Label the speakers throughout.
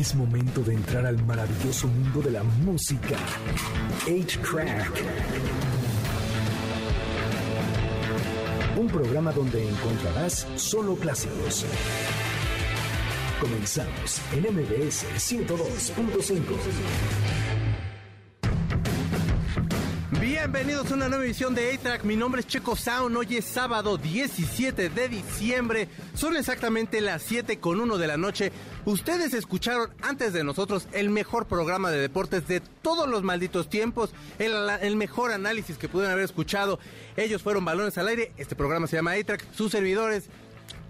Speaker 1: Es momento de entrar al maravilloso mundo de la música. 8-Track. Un programa donde encontrarás solo clásicos. Comenzamos en MBS 102.5.
Speaker 2: Bienvenidos a una nueva edición de A-Track. Mi nombre es Checo Sound. Hoy es sábado 17 de diciembre. Son exactamente las 7 con 1 de la noche. Ustedes escucharon antes de nosotros el mejor programa de deportes de todos los malditos tiempos. El, el mejor análisis que pudieron haber escuchado. Ellos fueron balones al aire. Este programa se llama A-Track. Sus servidores.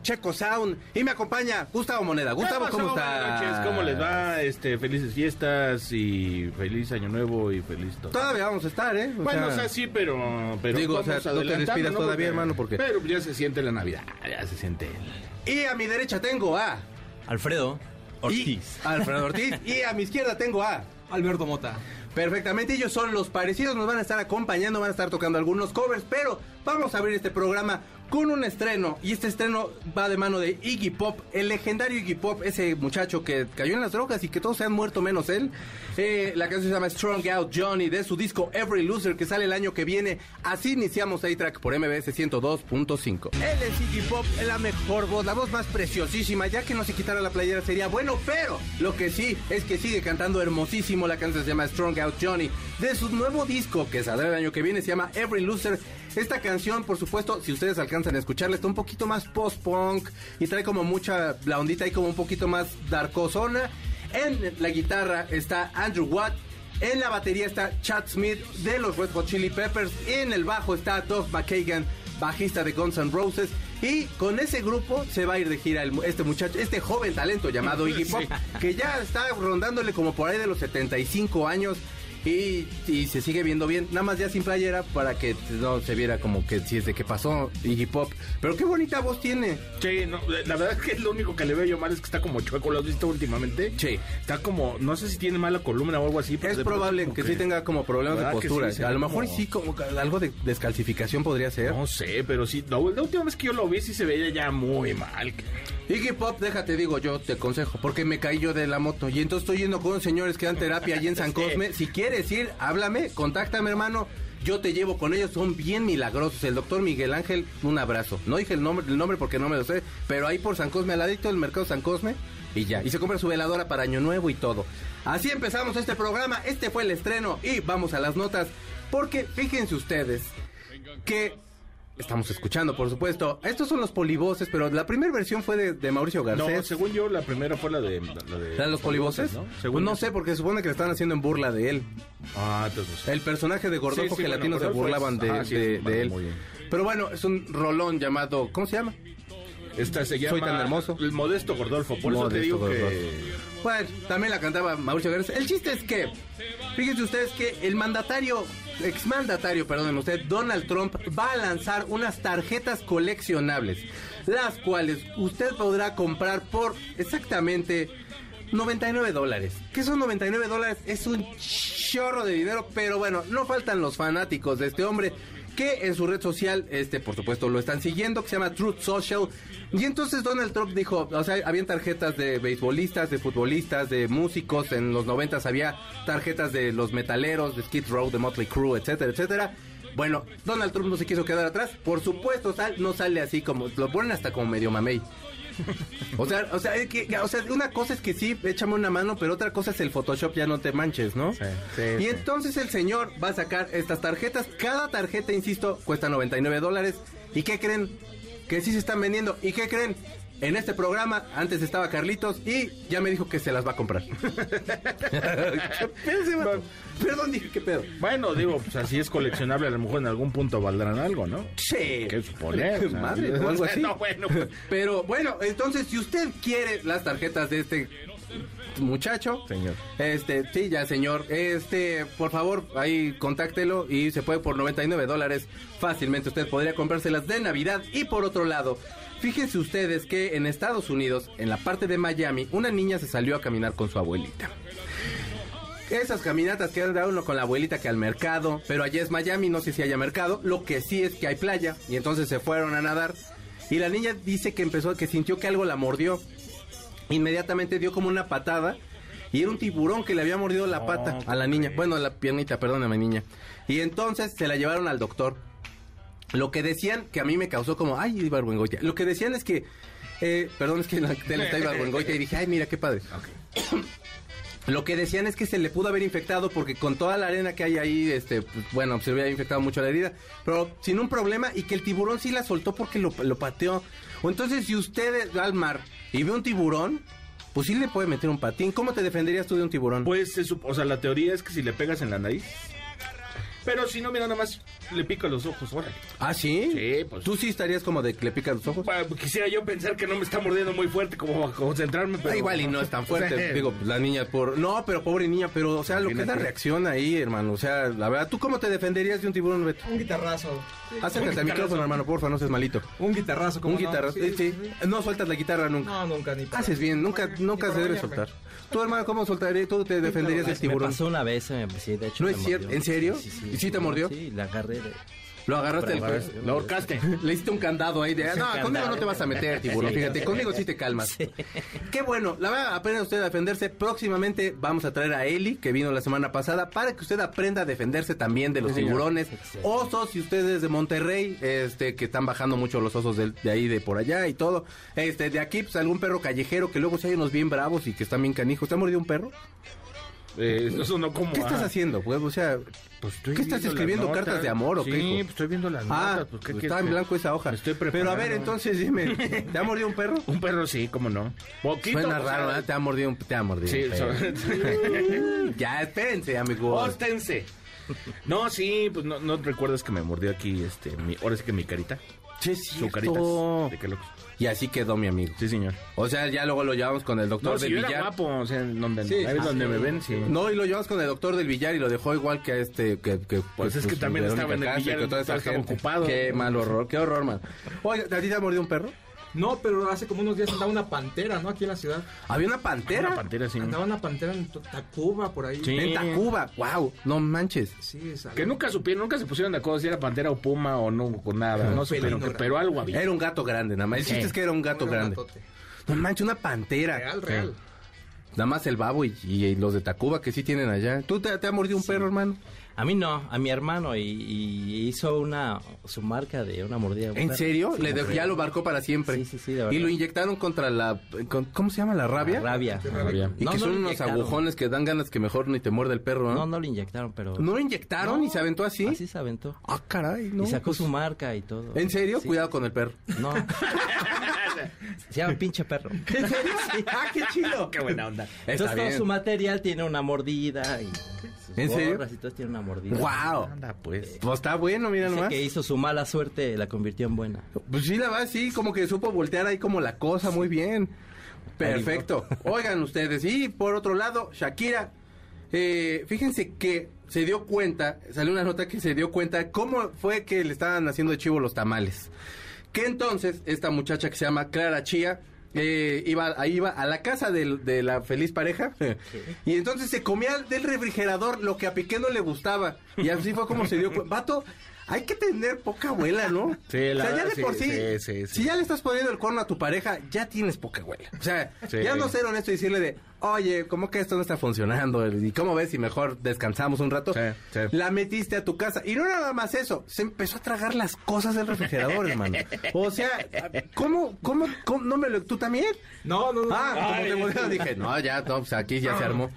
Speaker 2: Checo Sound y me acompaña Gustavo Moneda. Gustavo. ¿cómo está?
Speaker 3: Buenas noches, ¿cómo les va? Este, felices fiestas y feliz año nuevo y feliz todo.
Speaker 2: Todavía vamos a estar, ¿eh? O
Speaker 3: bueno,
Speaker 2: sea,
Speaker 3: o sea, sí, pero, pero
Speaker 2: Digo, o sea, no te despidas todavía, hermano, porque-
Speaker 3: Pero ya se siente la Navidad, ya se siente el...
Speaker 2: Y a mi derecha tengo a
Speaker 4: Alfredo Ortiz.
Speaker 2: y- Alfredo Ortiz. y a mi izquierda tengo a
Speaker 4: Alberto Mota.
Speaker 2: Perfectamente, ellos son los parecidos, nos van a estar acompañando, van a estar tocando algunos covers, pero vamos a abrir este programa con un estreno, y este estreno va de mano de Iggy Pop, el legendario Iggy Pop, ese muchacho que cayó en las drogas y que todos se han muerto menos él. Eh, la canción se llama Strong Out Johnny, de su disco Every Loser, que sale el año que viene. Así iniciamos A-Track por MBS 102.5. Él es Iggy Pop, la mejor voz, la voz más preciosísima, ya que no se quitara la playera sería bueno, pero lo que sí es que sigue cantando hermosísimo, la canción se llama Strong Out Johnny, de su nuevo disco que saldrá el año que viene, se llama Every Loser. Esta canción, por supuesto, si ustedes alcanzan a escucharla, está un poquito más post-punk y trae como mucha, la ondita y como un poquito más darkosona. En la guitarra está Andrew Watt, en la batería está Chad Smith de los Red Hot Chili Peppers, en el bajo está Doug McKagan, bajista de Guns N' Roses, y con ese grupo se va a ir de gira el este muchacho, este joven talento llamado Iggy Pop, que ya está rondándole como por ahí de los 75 años. Y, y se sigue viendo bien, nada más ya sin playera para que no se viera como que si es de que pasó Iggy Pop. Pero qué bonita voz tiene.
Speaker 3: Sí, no, la verdad es que lo único que le veo yo mal es que está como chueco, ¿lo has visto últimamente?
Speaker 2: Sí.
Speaker 3: Está como, no sé si tiene mala columna o algo así. pero
Speaker 2: Es
Speaker 3: de
Speaker 2: probable que, sí tenga como problemas de
Speaker 3: ¿Verdad que
Speaker 2: postura.
Speaker 3: sí?
Speaker 2: A lo mejor
Speaker 3: como-
Speaker 2: sí como algo de descalcificación podría ser.
Speaker 3: No sé, pero sí, la, la última vez que yo lo vi sí se veía ya muy mal.
Speaker 2: Iggy Pop, déjate digo, yo te aconsejo, porque me caí yo de la moto y entonces estoy yendo con unos señores que dan terapia allí en San Cosme. Si quieres ir, háblame, contáctame, hermano. Yo te llevo con ellos, son bien milagrosos. El doctor Miguel Ángel, un abrazo. No dije el nombre, el nombre porque no me lo sé, pero ahí por San Cosme, al ladito del mercado San Cosme, y ya. Y se compra su veladora para Año Nuevo y todo. Así empezamos este programa, este fue el estreno y vamos a las notas, porque fíjense ustedes que estamos escuchando, por supuesto. Estos son los polivoces, pero la primera versión fue de, de Mauricio
Speaker 3: No,
Speaker 2: Garcés.
Speaker 3: según yo, la primera fue la de... La de
Speaker 2: ¿Eran los polivoces?
Speaker 3: ¿no?
Speaker 2: Pues
Speaker 3: Según
Speaker 2: no
Speaker 3: yo.
Speaker 2: sé, porque se supone que le están haciendo en burla de él.
Speaker 3: Ah, entonces no sé.
Speaker 2: El personaje de Gordolfo
Speaker 3: Sí, sí,
Speaker 2: que
Speaker 3: bueno,
Speaker 2: latinos se burlaban
Speaker 3: es-
Speaker 2: de,
Speaker 3: ah, sí,
Speaker 2: de-
Speaker 3: es-
Speaker 2: de él.
Speaker 3: muy bien.
Speaker 2: Pero bueno, es un rolón llamado. ¿Cómo se llama?
Speaker 3: Esta se llama...
Speaker 2: Soy tan hermoso.
Speaker 3: El Modesto Gordolfo. Por eso te
Speaker 2: Modesto
Speaker 3: digo
Speaker 2: Gordolfo.
Speaker 3: que...
Speaker 2: Bueno, también la cantaba Mauricio Garcés. El chiste es que, fíjense ustedes que el mandatario, exmandatario, perdónenme usted, Donald Trump, va a lanzar unas tarjetas coleccionables, las cuales usted podrá comprar por exactamente 99 dólares. ¿Qué son 99 dólares? Es un chorro de dinero, pero bueno, no faltan los fanáticos de este hombre que en su red social, este, por supuesto, lo están siguiendo, que se llama Truth Social. Y entonces Donald Trump dijo, o sea, habían tarjetas de beisbolistas, de futbolistas, de músicos, en los noventas había tarjetas de los metaleros, de Skid Row, de Motley Crue, etcétera, etcétera. Bueno, Donald Trump no se quiso quedar atrás. Por supuesto, sal- no sale así como, lo ponen hasta como medio mamey. O sea, o sea, es que, o sea, una cosa es que sí, échame una mano, pero otra cosa es el Photoshop, ya no te manches, ¿no?
Speaker 3: Sí, sí,
Speaker 2: y
Speaker 3: sí.
Speaker 2: entonces el señor va a sacar estas tarjetas. Cada tarjeta, insisto, cuesta 99 dólares. ¿Y qué creen? Que sí se están vendiendo. ¿Y qué creen? En este programa, antes estaba Carlitos y ya me dijo que se las va a comprar. Perdón, dije, ¿qué pedo?
Speaker 3: Bueno, digo, pues así es coleccionable, a lo mejor en algún punto valdrán algo, ¿no?
Speaker 2: Sí.
Speaker 3: ¿Qué suponer? o sea,
Speaker 2: Madre, o algo así.
Speaker 3: No, bueno, pues.
Speaker 2: Pero bueno, entonces si usted quiere las tarjetas de este muchacho,
Speaker 3: Señor.
Speaker 2: este, sí, ya señor, este, por favor, ahí contáctelo y se puede por 99 dólares fácilmente usted podría comprárselas de Navidad y por otro lado, fíjense ustedes que en Estados Unidos, en la parte de Miami, una niña se salió a caminar con su abuelita. Esas caminatas que anda uno con la abuelita que al mercado, pero allá es Miami, no sé si haya mercado, lo que sí es que hay playa y entonces se fueron a nadar y la niña dice que empezó, que sintió que algo la mordió. Inmediatamente dio como una patada Y era un tiburón que le había mordido la pata a la niña. Bueno, a la piernita, perdón, a mi niña. Y entonces se la llevaron al doctor. Lo que decían, que a mí me causó como, ay, Ibargüengoitia. Lo que decían es que, eh, perdón, es que en la tele está Ibargüengoitia y dije, ay, mira qué padre. Lo que decían es que se le pudo haber infectado porque con toda la arena que hay ahí, este, pues, bueno, se le había infectado mucho la herida, pero sin un problema y que el tiburón sí la soltó porque lo, lo pateó. O entonces, si usted va al mar y ve un tiburón, pues sí le puede meter un patín. ¿Cómo te defenderías tú de un tiburón?
Speaker 3: Pues, o sea, la teoría es que si le pegas en la nariz. Pero si no, mira, nada más le pica los ojos, órale.
Speaker 2: ¿Ah, sí?
Speaker 3: Sí, pues.
Speaker 2: ¿Tú sí estarías como de que le pican los ojos?
Speaker 3: Bueno, quisiera yo pensar que no me está mordiendo muy fuerte como para concentrarme, pero...
Speaker 2: Ah, igual y no es tan fuerte.
Speaker 3: O sea,
Speaker 2: Digo, pues, la niña por. No, pero pobre niña, pero, o sea, lo que es la reacción ahí, hermano. O sea, la verdad, ¿tú cómo te defenderías de un tiburón, Beto?
Speaker 5: Un guitarrazo.
Speaker 2: Acércate al micrófono, hermano, porfa, no seas malito.
Speaker 5: Un guitarrazo, como
Speaker 2: Un guitarra, sí, sí. No sueltas la guitarra nunca.
Speaker 5: No, nunca, ni para-
Speaker 2: Haces bien, nunca,
Speaker 5: ni
Speaker 2: nunca se debe soltar. Tú, hermano, ¿cómo soltarías? ¿Tú te defenderías del
Speaker 4: Me
Speaker 2: tiburón?
Speaker 4: pasó una vez, eh, sí, de hecho.
Speaker 2: ¿No
Speaker 4: me
Speaker 2: es cierto? ¿En serio? ¿Y sí te mordió?
Speaker 4: Sí, la agarré.
Speaker 2: Lo agarraste del cuello.
Speaker 3: Lo ahorcaste.
Speaker 2: Le hiciste un candado ahí de, "Ah, no,
Speaker 4: candado.
Speaker 2: conmigo no te vas a meter, tiburón,
Speaker 4: Sí.
Speaker 2: fíjate, conmigo sí te calmas. Qué bueno, la verdad, aprenda usted a defenderse. Próximamente vamos a traer a Eli, que vino la semana pasada, para que usted aprenda a defenderse también de los tiburones, osos, y ustedes de Monterrey, este, que están bajando mucho los osos de, de ahí, de por allá y todo. Este, de aquí, pues algún perro callejero, que luego si hay unos bien bravos y que están bien canijos. ¿Te ha mordido un perro?
Speaker 3: Eh, eso como...
Speaker 2: ¿Qué estás
Speaker 3: ah,
Speaker 2: haciendo, pues? O sea,
Speaker 3: pues estoy
Speaker 2: ¿qué estás escribiendo? ¿Cartas de amor o
Speaker 3: sí,
Speaker 2: qué, hijo?
Speaker 3: pues estoy viendo las
Speaker 2: Ah,
Speaker 3: notas. Pues, ¿qué
Speaker 2: pues está en blanco esa hoja.
Speaker 3: Estoy
Speaker 2: Pero a ver, entonces dime, ¿te ha mordido un perro?
Speaker 3: Un perro sí, cómo no. Poquito.
Speaker 2: Suena raro, ¿verdad? Te ha mordido un, te ha mordido
Speaker 3: Sí,
Speaker 2: un perro.
Speaker 3: so-
Speaker 2: Ya, espérense, amigos.
Speaker 3: Óstense. No, sí, pues no, no recuerdas que me mordió aquí, este, mi, ahora sí que mi carita.
Speaker 2: Che,
Speaker 3: Su caritas. De locos.
Speaker 2: Y así quedó mi amigo.
Speaker 3: Sí, señor.
Speaker 2: O sea, ya luego lo llevamos con el doctor
Speaker 3: No, si
Speaker 2: del
Speaker 3: yo era guapo, o sea, en donde,
Speaker 5: Sí,
Speaker 3: ahí es
Speaker 5: ah,
Speaker 3: donde
Speaker 5: sí.
Speaker 3: me ven, sí.
Speaker 2: No, y lo llevamos con el doctor del billar y lo dejó igual que a este, que, que
Speaker 3: Pues es que también
Speaker 2: Verónica
Speaker 3: estaba en el billar,
Speaker 2: que toda esa
Speaker 3: estaba
Speaker 2: gente.
Speaker 3: ocupado.
Speaker 2: Qué mal horror, qué horror, man. Oye, ¿a ti te ha mordido un perro?
Speaker 5: No, pero hace como unos días andaba una pantera, ¿no? Aquí en la ciudad.
Speaker 2: Había una pantera.
Speaker 3: Una pantera, sí.
Speaker 5: Andaba una pantera en Tacuba, por ahí.
Speaker 3: Sí.
Speaker 2: En Tacuba, wow, no manches.
Speaker 5: Sí, es
Speaker 3: Que nunca supieron, nunca se pusieron de acuerdo si era pantera o puma o no, con nada. No supieron, pero algo había.
Speaker 2: Era un gato grande, nada más. El chiste es que era un gato grande. No manches, una pantera.
Speaker 5: Real, real.
Speaker 2: Nada más el babo y, y los de Tacuba que sí tienen allá. ¿Tú te, te ha mordido un perro, hermano?
Speaker 4: A mí no, a mi hermano. Y, y hizo una su marca de una mordida.
Speaker 2: ¿En serio?
Speaker 4: Sí,
Speaker 2: Le de- ya lo marcó para siempre.
Speaker 4: Sí, sí, sí, de verdad.
Speaker 2: Y lo inyectaron contra la... con- ¿Cómo se llama? ¿La rabia?
Speaker 4: La rabia.
Speaker 3: Rabia.
Speaker 2: Y
Speaker 4: No,
Speaker 2: que
Speaker 4: no
Speaker 2: son unos
Speaker 4: inyectaron.
Speaker 2: agujones que dan ganas que mejor ni te muerde el perro, ¿no?
Speaker 4: No, no lo inyectaron, pero.
Speaker 2: ¿No lo inyectaron
Speaker 4: No,
Speaker 2: y se aventó así?
Speaker 4: Así se aventó.
Speaker 2: Ah, caray, no.
Speaker 4: y sacó
Speaker 2: pues,
Speaker 4: su marca y todo.
Speaker 2: ¿En serio?
Speaker 4: Sí.
Speaker 2: Cuidado con el perro.
Speaker 4: No. se llama pinche perro.
Speaker 2: ¿En serio? ¡Ah, qué chido!
Speaker 3: Qué buena onda.
Speaker 2: Está
Speaker 4: Entonces todo
Speaker 2: bien.
Speaker 4: su material tiene una mordida y sus
Speaker 2: ¿En serio?
Speaker 4: y todo tiene una mordida.
Speaker 2: ¡Wow!
Speaker 3: Anda, pues.
Speaker 2: Pues está bueno, mira
Speaker 4: Dice
Speaker 2: nomás.
Speaker 4: que hizo su mala suerte, la convirtió en buena.
Speaker 2: Pues sí, la verdad, sí, como que supo voltear ahí como la cosa muy bien. Perfecto. Oigan ustedes, y por otro lado, Shakira, eh, fíjense que se dio cuenta, salió una nota que se dio cuenta cómo fue que le estaban haciendo de chivo los tamales. Que entonces, esta muchacha que se llama Clara Chía, eh, iba, ahí iba a la casa de, la feliz pareja y entonces se comía del refrigerador lo que a Piqué no le gustaba y así fue como se dio cuenta. Vato, hay que tener poca abuela, ¿no?
Speaker 3: Sí, la
Speaker 2: o sea, ya de
Speaker 3: sí,
Speaker 2: por sí,
Speaker 3: sí, sí, sí.
Speaker 2: si ya le estás poniendo el cuerno a tu pareja, ya tienes poca abuela. O sea,
Speaker 3: Sí.
Speaker 2: ya no ser honesto y decirle de, oye, ¿cómo que esto no está funcionando? ¿Y cómo ves si mejor descansamos un rato?
Speaker 3: Sí, sí.
Speaker 2: La metiste a tu casa. Y no nada más eso, se empezó a tragar las cosas del refrigerador, hermano. O sea, ¿cómo, cómo, cómo? ¿No me lo, tú también?
Speaker 5: No, no, no.
Speaker 2: Ah, como
Speaker 3: Ay.
Speaker 2: te voltearon, dije, no, ya, no, pues aquí ya se armó.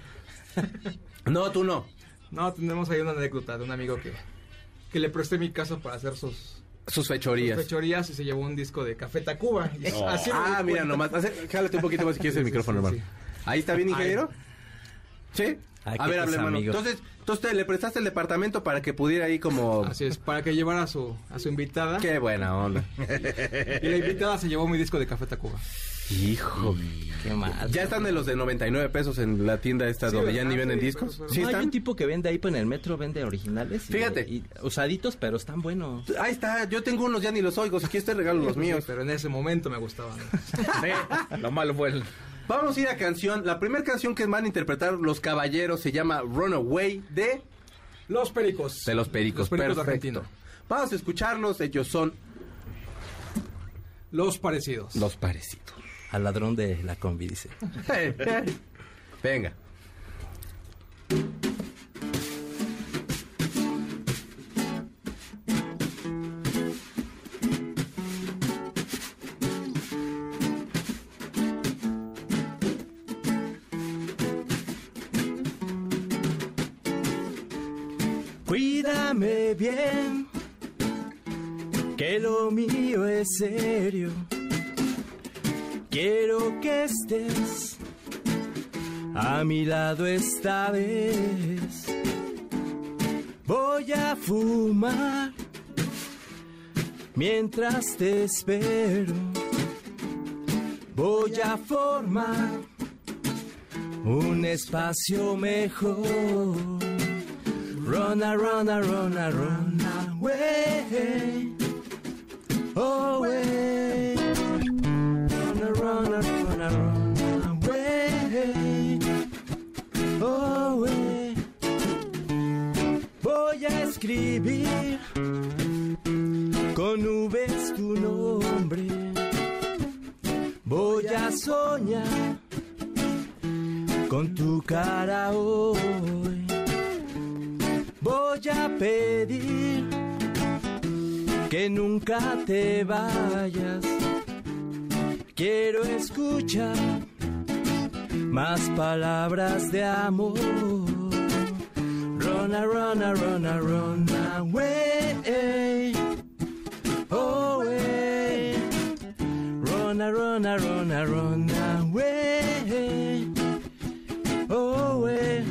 Speaker 2: No, tú no.
Speaker 5: No, tenemos ahí una anécdota de un amigo que, que le presté mi casa para hacer sus,
Speaker 2: Sus
Speaker 5: sus
Speaker 2: fechorías.
Speaker 5: fechorías y se llevó un disco de Café Tacuba. Y
Speaker 3: Oh.
Speaker 5: así
Speaker 2: Ah, mira,
Speaker 5: cuenta.
Speaker 2: nomás. hace- Jálate un poquito más si quieres el
Speaker 5: Sí,
Speaker 2: micrófono,
Speaker 5: sí,
Speaker 2: hermano. Ahí está bien, ingeniero. ¿Sí?
Speaker 4: Ay,
Speaker 2: a ver, hable, hermano.
Speaker 4: amigos.
Speaker 2: Entonces, entonces le prestaste el departamento para que pudiera ahí como...
Speaker 5: Así es, para que llevara a su, a su invitada.
Speaker 2: Qué buena onda.
Speaker 5: Y la invitada se llevó mi disco de Café Tacuba.
Speaker 2: Hijo.
Speaker 4: Qué mal.
Speaker 2: Ya están de los de 99 pesos en la tienda esta
Speaker 5: Sí,
Speaker 2: donde ya ni venden
Speaker 5: Sí,
Speaker 2: discos.
Speaker 5: pero- pero-
Speaker 2: Sí
Speaker 4: No, hay un tipo que vende ahí pues, en el metro, vende originales. y-
Speaker 2: Fíjate.
Speaker 4: y usaditos, pero están buenos.
Speaker 2: Ahí está, yo tengo unos ya ni los oigo, si quieres te regalo los
Speaker 5: Sí,
Speaker 2: míos.
Speaker 5: pero en ese momento me gustaban.
Speaker 3: Lo malo fue el...
Speaker 2: Vamos a ir a canción. La primera canción que van a interpretar los caballeros se llama Runaway de,
Speaker 5: Los Pericos.
Speaker 2: de los Pericos.
Speaker 5: Los Pericos de
Speaker 2: Perfecto.
Speaker 5: Argentina.
Speaker 2: Vamos a escucharlos, ellos son
Speaker 5: Los parecidos.
Speaker 2: los parecidos
Speaker 4: al ladrón de la combi, dice.
Speaker 2: Venga.
Speaker 6: Cuídame bien, que lo mío es serio Quiero que estés a mi lado esta vez. Voy a fumar mientras te espero. Voy a formar un espacio mejor. Run, a, run, a, run, a, run Run, run, away. Away. Voy a escribir con nubes tu nombre. Voy a soñar con tu cara hoy. Voy a pedir que nunca te vayas. Quiero escuchar más palabras de amor. Run, a, run, run, run away. Run, a, run, a, run, run away. Away.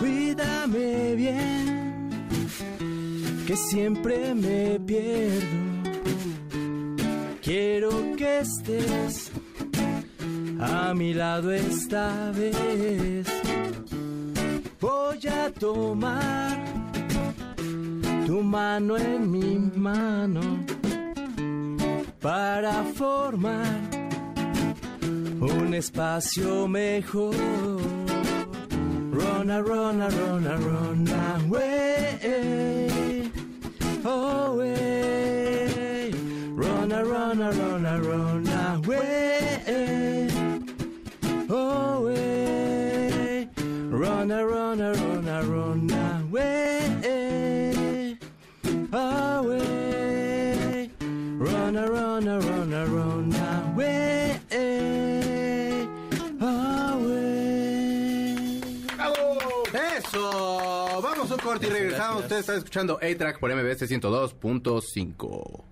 Speaker 6: Cuídame bien, que siempre me pierdo. Quiero que estés a mi lado esta vez. Voy a tomar tu mano en mi mano para formar un espacio mejor. Run, a, run, a, run, a, run away. Away. Run, a, run, a, run, a, run away. Away. Run, a, run, a, run, a, run away. Away. Run, a, run, a, run, a, run away. Away.
Speaker 2: Eso. Vamos a un corte y regresamos. Usted está escuchando A-Track por MBS 102.5.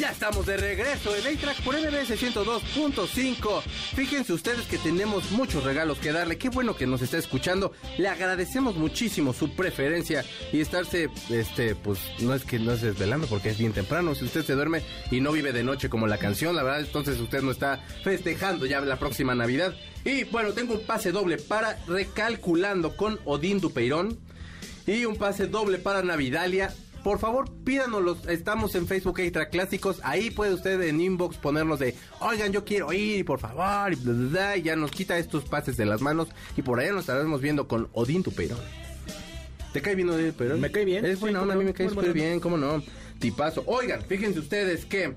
Speaker 2: Ya estamos de regreso en A-Track por MBS 102.5. Fíjense ustedes que tenemos muchos regalos que darle. Qué bueno que nos está escuchando. Le agradecemos muchísimo su preferencia y estarse, este, pues no es que no es desvelando porque es bien temprano. Si usted se duerme y no vive de noche como la canción, la verdad, entonces usted no está festejando ya la próxima Navidad. Y bueno, tengo un pase doble para Recalculando con Odín Dupeirón y un pase doble para Navidalia por favor, pídanoslos. Estamos en Facebook Extra Clásicos. Ahí puede usted en inbox ponernos de, oigan, yo quiero ir, por favor. Y, bla, bla, bla, y ya nos quita estos pases de las manos. Y por allá nos estaremos viendo con Odín Tupeirón. ¿Te cae bien Odín Tupeirón?
Speaker 3: Me cae bien.
Speaker 2: Es
Speaker 3: Sí,
Speaker 2: buena onda, a mí me cae súper bien, ¿cómo no? Tipazo. Oigan, fíjense ustedes que...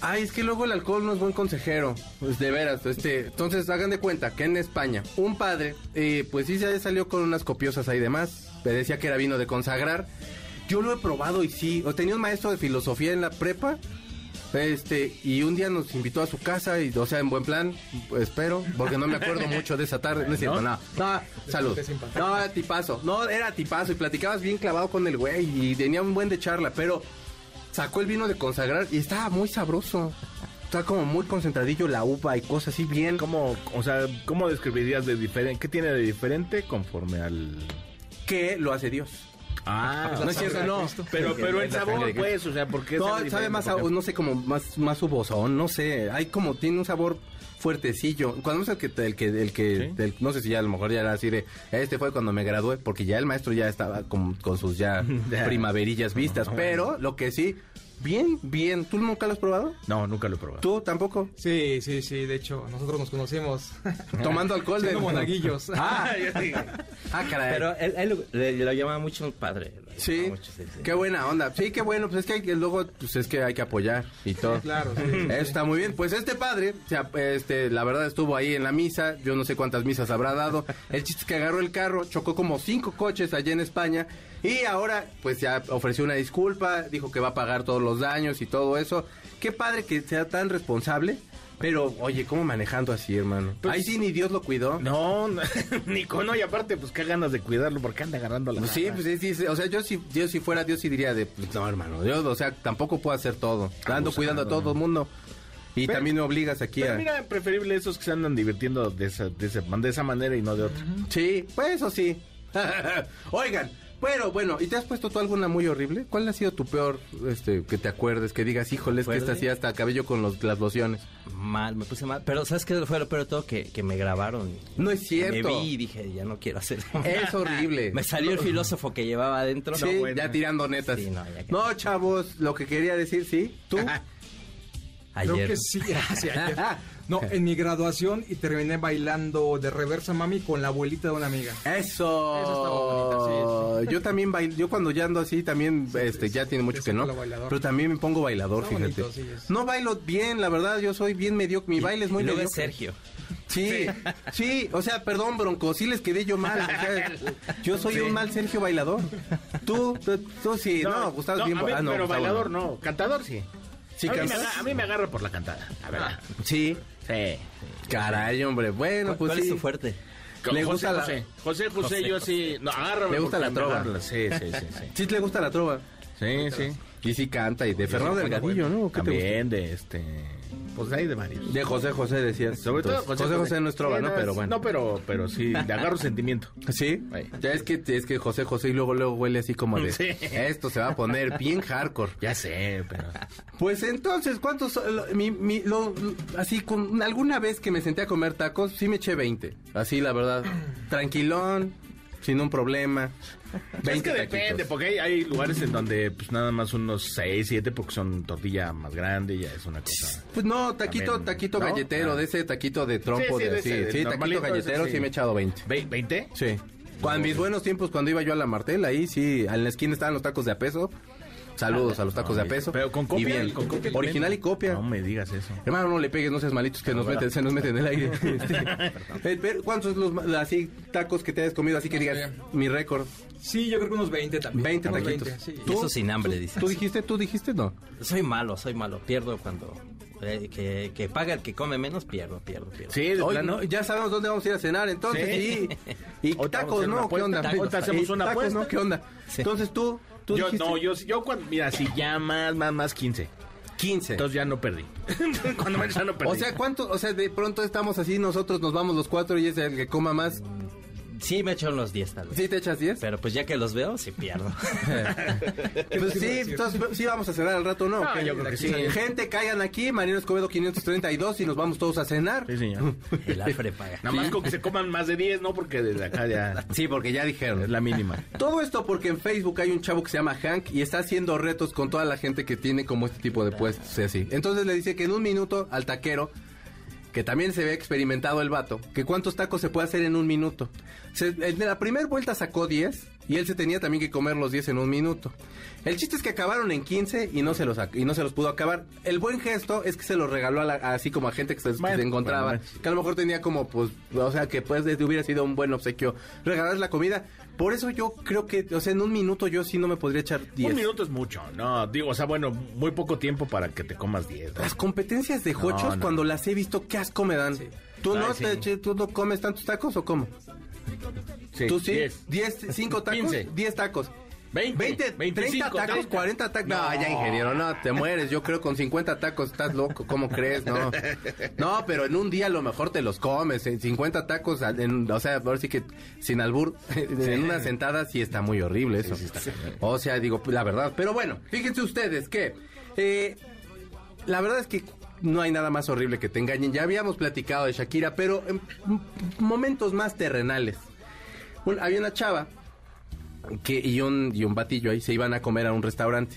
Speaker 2: Ay, es que luego el alcohol no es buen consejero. Pues de veras, este. Entonces hagan de cuenta que en España, un padre, eh, pues sí se salió con unas copiosas ahí demás. Me decía que era vino de consagrar. Yo lo he probado y sí. O tenía un maestro de filosofía en la prepa. Este, y un día nos invitó a su casa, y, o sea, en buen plan, espero, porque no me acuerdo mucho de esa tarde. No es cierto, no. No, salud. No, era tipazo. No, era tipazo. Y platicabas bien clavado con el güey. Y tenía un buen de charla, pero sacó el vino de consagrar y estaba muy sabroso. Está como muy concentradillo la uva y cosas así bien.
Speaker 3: ¿Cómo, o sea, ¿cómo describirías de diferente? ¿Qué tiene de diferente conforme al...?
Speaker 2: que lo hace Dios.
Speaker 3: Ah,
Speaker 2: No es cierto, no.
Speaker 3: Pero, pero el sabor, pues, o sea, ¿por qué
Speaker 2: No,
Speaker 3: sabe
Speaker 2: más,
Speaker 3: Porque-
Speaker 2: a- no sé, como más, más uvosón, no sé. Hay como, tiene un sabor fuertecillo. Cuando es el que, el que, el que,
Speaker 3: ¿Sí?
Speaker 2: el- no sé si ya a lo mejor ya era así de, este fue cuando me gradué, porque ya el maestro ya estaba con, con sus ya
Speaker 3: Ya.
Speaker 2: primaverillas vistas. Pero lo que sí, bien, bien. ¿Tú nunca lo has probado?
Speaker 3: No, nunca lo he probado.
Speaker 2: ¿Tú tampoco?
Speaker 5: Sí, sí, sí. De hecho, nosotros nos conocimos
Speaker 2: Tomando alcohol de
Speaker 5: monaguillos.
Speaker 2: Ah, ah, caray.
Speaker 6: Pero él, él lo- le, lo llamaba mucho padre.
Speaker 2: Sí,
Speaker 6: mucho, sí, sí.
Speaker 2: qué buena onda. Sí, qué bueno, pues es que, hay que luego, pues es que hay que apoyar y todo.
Speaker 5: Claro, sí.
Speaker 2: Eso está muy bien. Pues este padre, o sea, este, la verdad estuvo ahí en la misa, yo no sé cuántas misas habrá dado. El chiste es que agarró el carro, chocó como cinco coches allá en España y ahora pues ya ofreció una disculpa, dijo que va a pagar todos los daños y todo eso. Qué padre que sea tan responsable. Pero, oye, ¿cómo manejando así, hermano?
Speaker 3: Pues-
Speaker 2: Ahí sí ni Dios lo cuidó.
Speaker 3: No, no, Nico, no, y aparte, pues qué ganas de cuidarlo, porque anda agarrando la
Speaker 2: Pues sí, pues sí, sí, o sea, yo si, yo si fuera Dios sí diría de, pues, no, hermano, yo, o sea, tampoco puedo hacer todo. Ando cuidando a todo el mundo. Y
Speaker 3: Pero-
Speaker 2: también me obligas aquí
Speaker 3: Pero
Speaker 2: a...
Speaker 3: mira, preferible esos que se andan divirtiendo de esa, de esa, de esa manera y no de otra.
Speaker 2: Sí, pues eso sí. Oigan, pero bueno, ¿y te has puesto tú alguna muy horrible? ¿Cuál ha sido tu peor, este, que te acuerdes, que digas, híjole, es que esta
Speaker 6: ¿Acuerde?
Speaker 2: sí hasta cabello con los, las lociones?
Speaker 6: Mal, me puse mal. Pero ¿sabes qué fue lo peor de todo? Que, que me grabaron.
Speaker 2: No es
Speaker 6: Me
Speaker 2: cierto.
Speaker 6: vi y dije, ya no quiero hacerlo.
Speaker 2: Es horrible.
Speaker 6: me salió el filósofo que llevaba adentro.
Speaker 2: Sí,
Speaker 6: No, bueno.
Speaker 2: ya tirando netas.
Speaker 6: Sí, no, ya que-
Speaker 2: no, chavos, lo que quería decir, sí, tú.
Speaker 5: Creo que sí, sí, ayer. No, en mi graduación y terminé bailando de reversa mami con la abuelita de una amiga.
Speaker 2: Eso.
Speaker 5: Eso estaba bonito,
Speaker 2: Yo también bailo, yo cuando ya ando así también, este, ya tiene mucho que no. Pero también me pongo bailador,
Speaker 5: Está
Speaker 2: fíjate.
Speaker 5: bonito, sí.
Speaker 2: No bailo bien, la verdad, yo soy bien mediocre. Mi baile es muy mediocre.
Speaker 6: Sergio.
Speaker 2: Sí, sí, o sea, perdón, Bronco, sí les quedé yo mal. o sea, yo soy un mal Sergio bailador. Tú, tú, tú sí, no, Gustavo es bien
Speaker 3: a mí,
Speaker 2: ah, no,
Speaker 3: pero
Speaker 2: Gustavo
Speaker 3: bailador
Speaker 2: no.
Speaker 3: no, cantador sí.
Speaker 2: Sí,
Speaker 3: a, mí me
Speaker 2: cantas.
Speaker 3: agarra, a mí me agarra por la cantada, la verdad.
Speaker 2: Sí,
Speaker 3: Sí.
Speaker 2: caray, hombre, bueno,
Speaker 6: ¿Cuál,
Speaker 2: pues
Speaker 6: cuál
Speaker 2: sí.
Speaker 6: es tu fuerte?
Speaker 2: Le
Speaker 3: José,
Speaker 2: gusta la-
Speaker 3: José, José, José, yo sí, no, agárrame
Speaker 2: Le gusta la trova.
Speaker 3: agarra. Sí, sí, sí, sí.
Speaker 2: Sí, le gusta la trova.
Speaker 3: Sí, sí.
Speaker 2: Y sí canta, y de Fernando Delgadillo, ¿no?
Speaker 3: También de este, pues hay de varios.
Speaker 2: De José José decías.
Speaker 3: Sobre todo
Speaker 2: Entonces, José José no es trova,
Speaker 3: Sí,
Speaker 2: ¿no? Pero bueno.
Speaker 3: No, pero, pero sí, le agarro sentimiento.
Speaker 2: Sí,
Speaker 3: Ahí.
Speaker 2: ya es que es que José José y luego luego huele así como de
Speaker 3: Sí.
Speaker 2: esto se va a poner bien hardcore.
Speaker 3: Ya sé, pero.
Speaker 2: Pues entonces, ¿cuántos son? Lo- mi, mi- lo- así con alguna vez que me senté a comer tacos, sí me eché 20. Así la verdad, tranquilón, sin un problema. 20
Speaker 3: es que
Speaker 2: taquitos.
Speaker 3: depende, porque hay, hay lugares en donde pues nada más unos 6, 7 porque son tortilla más grande, ya es una cosa.
Speaker 2: Pues no, taquito,
Speaker 3: También,
Speaker 2: taquito
Speaker 3: ¿no?
Speaker 2: galletero,
Speaker 3: Ah.
Speaker 2: de ese taquito de trompo
Speaker 3: Sí, sí,
Speaker 2: de así.
Speaker 3: de
Speaker 2: sí, taquito galletero
Speaker 3: ese
Speaker 2: sí
Speaker 3: sí.
Speaker 2: me he echado 20.
Speaker 3: Ve- ¿20?
Speaker 2: Sí. Cuando mis buenos tiempos, cuando iba yo a la Martel, ahí sí, en la esquina estaban los tacos de a peso. Saludos a los tacos de a peso.
Speaker 3: Pero con copia.
Speaker 2: Y bien,
Speaker 3: con copia
Speaker 2: original y copia.
Speaker 3: No me digas eso.
Speaker 2: Hermano, no le pegues, no seas malitos que nos meten, se nos meten en el aire. Este, eh, pero, ¿Cuántos los así tacos que te hayas comido así que digas mi récord?
Speaker 5: Sí, yo creo que unos 20 también.
Speaker 2: 20
Speaker 5: Unos
Speaker 2: taquitos.
Speaker 5: 20, sí.
Speaker 6: Y eso sin hambre, dices.
Speaker 2: ¿Tú dijiste? ¿Tú dijiste? No.
Speaker 6: Soy malo, soy malo. Pierdo cuando... eh, que, que paga el que come menos, pierdo, pierdo, pierdo.
Speaker 3: Sí,
Speaker 2: Hoy no, ya sabemos dónde vamos a ir a cenar, entonces sí. Y tacos, ¿no? ¿Qué onda?
Speaker 3: Tacos, ahorita hacemos
Speaker 2: Y
Speaker 3: una
Speaker 2: tacos,
Speaker 3: apuesta.
Speaker 2: ¿no? ¿Qué onda?
Speaker 6: Sí.
Speaker 2: Entonces tú, tú
Speaker 3: Yo,
Speaker 2: dijiste
Speaker 3: no, yo, yo cuando, mira, si ya más, más, más 15.
Speaker 2: 15.
Speaker 3: Entonces ya no perdí. cuando me ya no perdí.
Speaker 2: O sea, ¿cuánto? O sea, de pronto estamos así, nosotros nos vamos los cuatro y es el que coma más.
Speaker 6: Sí, me echo unos 10 tal vez.
Speaker 2: ¿Sí te echas 10?
Speaker 6: Pero pues ya que los veo, sí pierdo.
Speaker 2: Pues sí, entonces sí vamos a cenar al rato, ¿no?
Speaker 3: No, yo creo que sí.
Speaker 2: Gente, caigan aquí, Mariano Escobedo 532 y nos vamos todos a cenar.
Speaker 3: Sí, señor.
Speaker 6: El Alfred paga.
Speaker 3: Nada más con que se coman más de 10, ¿no? Porque desde acá ya
Speaker 2: Sí, porque ya dijeron.
Speaker 3: es la mínima.
Speaker 2: Todo esto porque en Facebook hay un chavo que se llama Hank y está haciendo retos con toda la gente que tiene como este tipo de puestos y así. Entonces le dice que en un minuto al taquero, que también se ve experimentado el vato, que cuántos tacos se puede hacer en un minuto. Se- en la primera vuelta sacó 10 y él se tenía también que comer los 10 en un minuto. El chiste es que acabaron en 15 y no se los, y no se los pudo acabar. El buen gesto es que se los regaló a la- así como a gente que se, que se encontraba.
Speaker 3: bueno,
Speaker 2: Que a lo mejor tenía como, pues, o sea, que pues de- hubiera sido un buen obsequio regalar la comida. Por eso yo creo que, o sea, en un minuto yo sí no me podría echar 10.
Speaker 3: Un minuto es mucho, no, digo, o sea, bueno, muy poco tiempo para que te comas 10. ¿no?
Speaker 2: Las competencias de jochos,
Speaker 3: No, no.
Speaker 2: cuando las he visto, qué asco me dan. ¿Tú
Speaker 3: Ay, sí.
Speaker 2: te tú no comes tantos tacos o cómo?
Speaker 3: Sí,
Speaker 2: ¿Tú sí?
Speaker 3: 10.
Speaker 2: 10, 5 tacos,
Speaker 3: 15.
Speaker 2: 10 tacos.
Speaker 3: 20,
Speaker 2: 20, 30
Speaker 3: 25,
Speaker 2: tacos,
Speaker 3: 30.
Speaker 2: 40 tacos. No, ya ingeniero, no, te mueres. Yo creo con 50 tacos estás loco, ¿cómo crees? No. No, pero en un día a lo mejor te los comes. En 50 tacos, en- o sea, ahora sí que sin albur, en una sentada sí está muy horrible eso. O sea, digo, la verdad. Pero bueno, fíjense ustedes que eh, la verdad es que no hay nada más horrible que te engañen. Ya habíamos platicado de Shakira, pero en momentos más terrenales. Un- había una chava que, y, un, y un batillo ahí se iban a comer a un restaurante.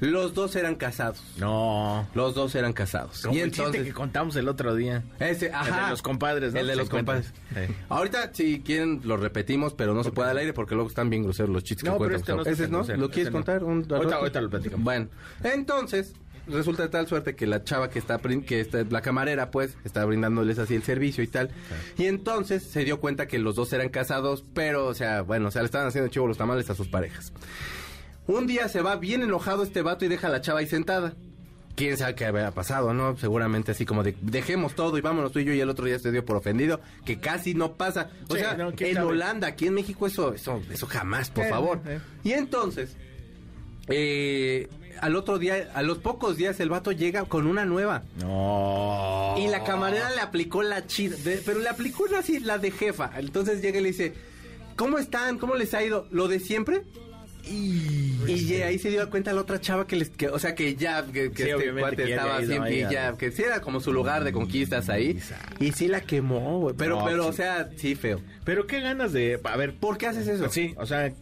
Speaker 2: Los dos eran casados.
Speaker 3: No.
Speaker 2: Los dos eran casados.
Speaker 3: Como
Speaker 2: y
Speaker 3: el chiste
Speaker 2: entonces
Speaker 3: que contamos el otro día.
Speaker 2: ese, ajá,
Speaker 3: El de los compadres, ¿no?
Speaker 2: El de los compadres.
Speaker 3: Sí.
Speaker 2: Ahorita, si quieren, lo repetimos, pero no se puede al aire porque luego están bien groseros los chistes
Speaker 3: No,
Speaker 2: que
Speaker 3: pero
Speaker 2: cuentan.
Speaker 3: este no está
Speaker 2: ¿Ese
Speaker 3: tan
Speaker 2: no? ¿Lo quieres
Speaker 3: no.
Speaker 2: contar? Un,
Speaker 3: Ahorita- ahorita lo platicamos.
Speaker 2: Bueno, entonces, resulta de tal suerte que la chava que está, que está, la camarera, pues, está brindándoles así el servicio y tal. Y entonces se dio cuenta que los dos eran casados, pero, o sea, bueno, o sea, le estaban haciendo chivo los tamales a sus parejas. Un día se va bien enojado este vato y deja a la chava ahí sentada. Quién sabe qué había pasado, ¿no? Seguramente así como de dejemos todo y vámonos tú y yo y el otro día se dio por ofendido, que casi no pasa. O
Speaker 3: Sí,
Speaker 2: sea,
Speaker 3: no, ¿quién
Speaker 2: en
Speaker 3: sabe?
Speaker 2: Holanda, aquí en México eso, eso, eso jamás, por
Speaker 3: Eh,
Speaker 2: favor.
Speaker 3: eh.
Speaker 2: Y entonces, eh, al otro día, a los pocos días el vato llega con una nueva.
Speaker 3: No.
Speaker 2: Y la camarera le aplicó la chida, de- pero le aplicó una así, la de jefa. Entonces llega y le dice, ¿cómo están? ¿Cómo les ha ido? ¿Lo de siempre? Y, y ya ahí se dio cuenta la otra chava que les, que, o sea que ya, que, que
Speaker 3: Sí,
Speaker 2: este cuate
Speaker 3: que
Speaker 2: estaba siempre, ya, que sí era como su lugar de conquistas ahí. Y sí la quemó, güey. Pero,
Speaker 3: No,
Speaker 2: pero,
Speaker 3: sí.
Speaker 2: o sea, sí feo.
Speaker 3: Pero qué ganas de... A ver,
Speaker 2: ¿Por qué haces eso?
Speaker 3: Sí, o sea,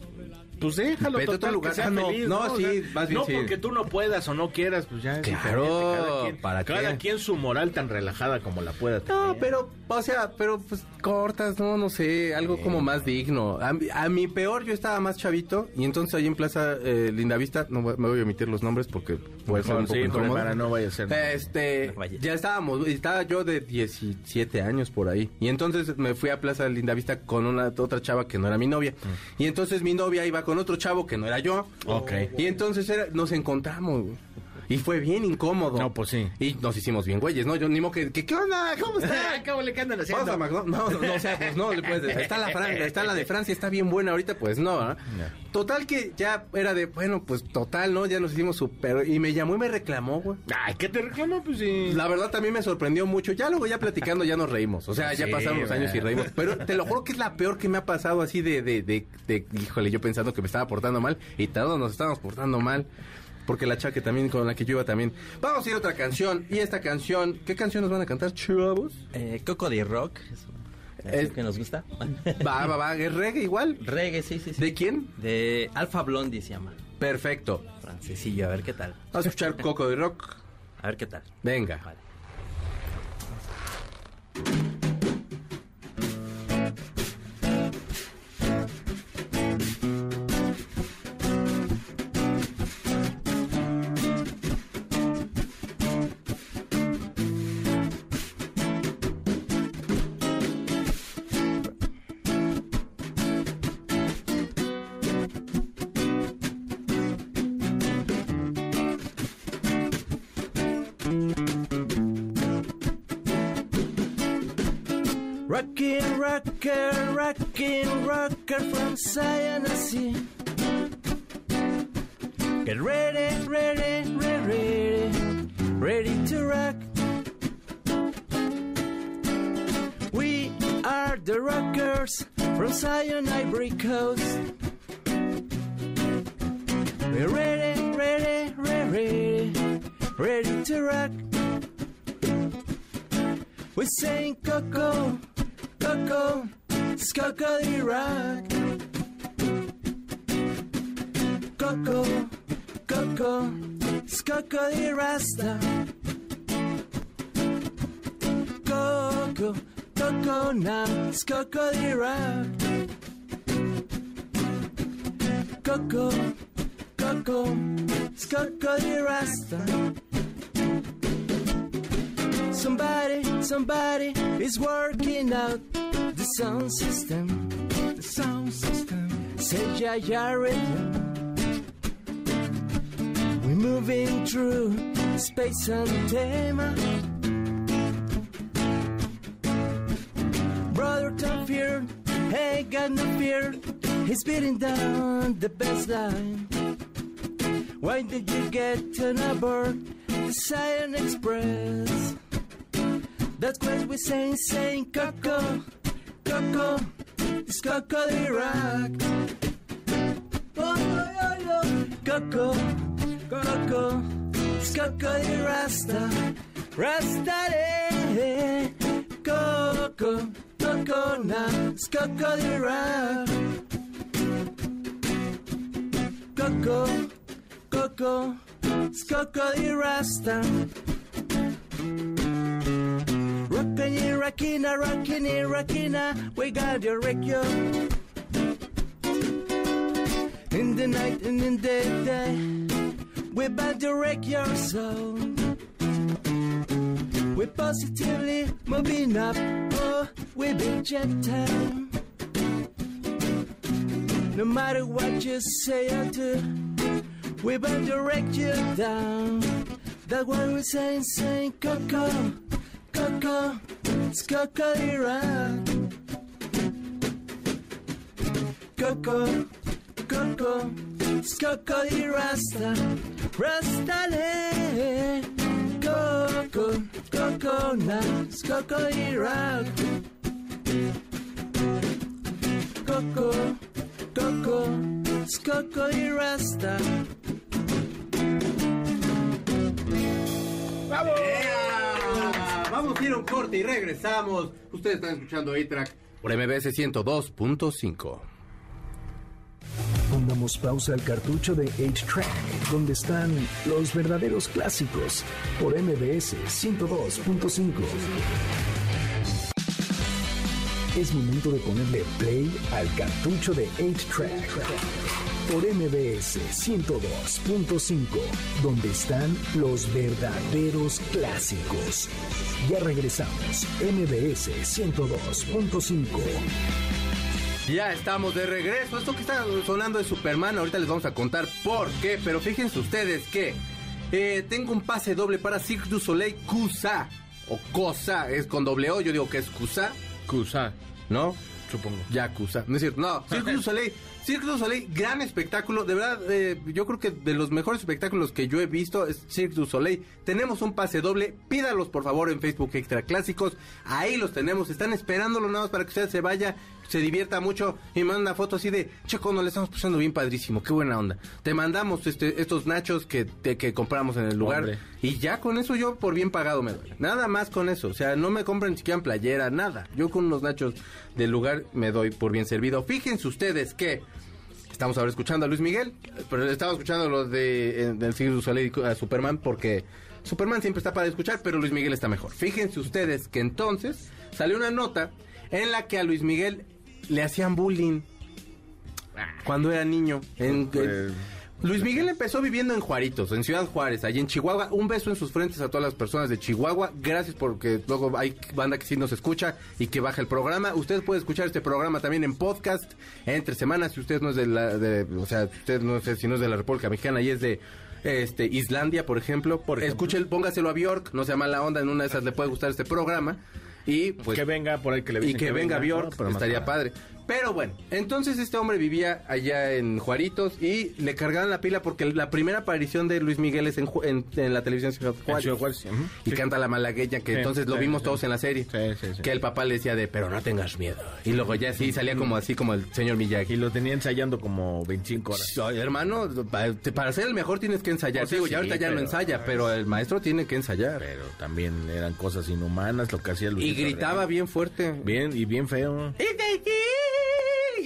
Speaker 3: pues déjalo
Speaker 2: Vete a otro
Speaker 3: total,
Speaker 2: lugar.
Speaker 3: que sea
Speaker 2: Ah, no,
Speaker 3: feliz,
Speaker 2: no,
Speaker 3: O
Speaker 2: sí,
Speaker 3: sea,
Speaker 2: más bien
Speaker 3: no
Speaker 2: sí.
Speaker 3: porque tú no puedas o no quieras, pues ya
Speaker 2: Claro,
Speaker 3: cada quien,
Speaker 2: ¿para qué?
Speaker 3: cada quien su moral tan relajada como la pueda tener.
Speaker 2: No, pero, o sea, pero pues cortas, no, no sé, algo como más digno. A, mi- a mi peor, yo estaba más chavito y entonces ahí en Plaza eh, Lindavista, no voy- me voy a omitir los nombres porque puede ser un poco
Speaker 3: sí,
Speaker 2: incómodo.
Speaker 3: para no vaya a ser.
Speaker 2: Este,
Speaker 6: No vaya.
Speaker 2: ya estábamos, estaba yo de 17 años por ahí. Y entonces me fui a Plaza Lindavista con una otra chava que no era mi novia. Y entonces mi novia iba con otro chavo que no era yo.
Speaker 3: Ok.
Speaker 2: Y entonces era- nos encontramos. güey. Y fue bien incómodo.
Speaker 3: No, pues sí.
Speaker 2: Y nos hicimos bien güeyes, ¿no? Yo ni modo que, que, ¿qué onda? ¿Cómo está?
Speaker 3: ¿Cómo le andan
Speaker 2: Vamos a McDonald's. No, no, no, o sea, pues no, le puedes decir, está la Francia, está la de Francia, está bien buena ahorita, pues no, ¿ah? Total que ya era de, bueno, pues total, ¿no? Ya nos hicimos súper... Y me llamó y me reclamó, güey.
Speaker 3: Ay, ¿qué te reclamo? Pues sí.
Speaker 2: La verdad también me sorprendió mucho. Ya luego ya platicando ya nos reímos. O sea, ya pasaron los años y reímos. Pero te lo juro que es la peor que me ha pasado así de, de, de, de- híjole, yo pensando que me estaba portando mal y todos nos estábamos portando mal. Porque la chaque también con la que yo iba también. Vamos a ir a otra canción. Y esta canción, ¿qué canción nos van a cantar, chavos?
Speaker 6: Eh, Coco de Rock. Es que nos gusta.
Speaker 2: Va, va, va, es reggae igual.
Speaker 6: Reggae, sí, sí, sí.
Speaker 2: ¿De quién?
Speaker 6: De Alpha Blondie se llama.
Speaker 2: Perfecto.
Speaker 6: Francesillo, a ver qué tal.
Speaker 2: Vamos a escuchar Coco de Rock.
Speaker 6: A ver qué tal.
Speaker 2: Venga.
Speaker 6: Vale. Hacker francês. Somebody, somebody is working out the sound system. The sound system. Say ya ya rhythm. We're moving through space and time. Brother, don't. Hey, got no fear. He's beating down the best line. Why did you get on aboard the Zion Express? That's what we're saying, saying Coco, Coco, it's Coco de Rock. Oh. Coco, Coco, it's Coco de Rasta. Rasta de Coco, Coco now, it's Coco de Rock. Coco, Coco, Skoko y Rasta. Rockin' y rockina, rockin' y we got your radio. In the night and in the day, we about to wreck your soul. We're positively moving up, oh, we big jet time. No matter what you say or do, we about to wreck you down. That's why we say, say, Coco, Coco, it's Coco Iraq. Coco, Coco, it's Coco y Rasta, Rasta le. Coco, Coco, now it's Coco Iraq. Coco, Coco, it's Coco y Rasta.
Speaker 2: Y regresamos. Ustedes están escuchando A-Track por MBS 102.5.
Speaker 1: Pongamos pausa al cartucho de 8-Track, donde están los verdaderos clásicos, por MBS 102.5. Es momento de ponerle play al cartucho de 8-Track, por MBS 102.5, donde están los verdaderos clásicos. Ya regresamos, MBS 102.5.
Speaker 2: Ya estamos de regreso. Esto que está sonando es Superman. Ahorita les vamos a contar por qué. Pero fíjense ustedes que eh, tengo un pase doble para Cirque du Soleil Cusa. O Cosa. Es con doble O. Yo digo que es Cusa.
Speaker 3: Cusa,
Speaker 2: ¿No?
Speaker 3: supongo.
Speaker 2: Ya Cusa. No es cierto. No. Cirque du Soleil. Cirque du Soleil, gran espectáculo. De verdad, eh, yo creo que de los mejores espectáculos que yo he visto es Cirque du Soleil. Tenemos un pase doble. Pídalos por favor en Facebook Extra Clásicos. Ahí los tenemos. Están esperándolo nada más para que usted se vaya, se divierta mucho y manda una foto así de, Checo, nos le estamos pasando bien padrísimo. Qué buena onda. Te mandamos este, estos nachos que, te- que compramos en el lugar.
Speaker 3: Hombre.
Speaker 2: Y ya con eso yo por bien pagado me doy. Nada más con eso. O sea, no me compren ni siquiera en playera, nada. Yo con unos nachos del lugar me doy por bien servido. Fíjense ustedes que estamos ahora escuchando a Luis Miguel, pero estamos escuchando lo de eh, del Soleil a Superman porque Superman siempre está para escuchar, pero Luis Miguel está mejor. Fíjense ustedes que entonces salió una nota en la que a Luis Miguel le hacían bullying cuando era niño. En- Luis Miguel empezó viviendo en Juaritos, en Ciudad Juárez, allí en Chihuahua. Un beso en sus frentes a todas las personas de Chihuahua. Gracias porque luego hay banda que sí nos escucha y que baja el programa. Usted puede escuchar este programa también en podcast entre semanas si usted no es de la, de- o sea, usted no sé si no es de la República Mexicana y es de este Islandia, por ejemplo.
Speaker 3: Por ejemplo.
Speaker 2: Escuche, póngaselo a Bjork, no sea mala onda, en una de esas le puede gustar este programa. Y pues
Speaker 3: que venga por ahí que le
Speaker 2: y que, venga, Bjork,
Speaker 3: ¿no?
Speaker 2: Estaría padre. Pero bueno, entonces este hombre vivía allá en Juaritos y le cargaban la pila porque la primera aparición de Luis Miguel es en, en, en la televisión Ciudad Juárez.
Speaker 3: Ciudad Juárez, ujú.
Speaker 2: Y
Speaker 3: Sí.
Speaker 2: canta la malagueña, que
Speaker 3: Sí,
Speaker 2: entonces lo
Speaker 3: sí,
Speaker 2: vimos todos en la serie.
Speaker 3: Sí, sí, sí.
Speaker 2: Que el papá le decía de, pero no tengas miedo. Y luego ya sí salía como así, como el señor
Speaker 3: Y
Speaker 2: Miyagi.
Speaker 3: lo tenía ensayando como 25 horas.
Speaker 2: Hermano, pa- para ser el mejor tienes que ensayar.
Speaker 3: O sea,
Speaker 2: Digo,
Speaker 3: sí,
Speaker 2: ya ahorita ya no ensaya, pero el maestro tiene que ensayar.
Speaker 3: Pero también eran cosas inhumanas lo que hacía Luis.
Speaker 2: Y gritaba bien fuerte.
Speaker 3: Bien, y bien feo.
Speaker 2: Y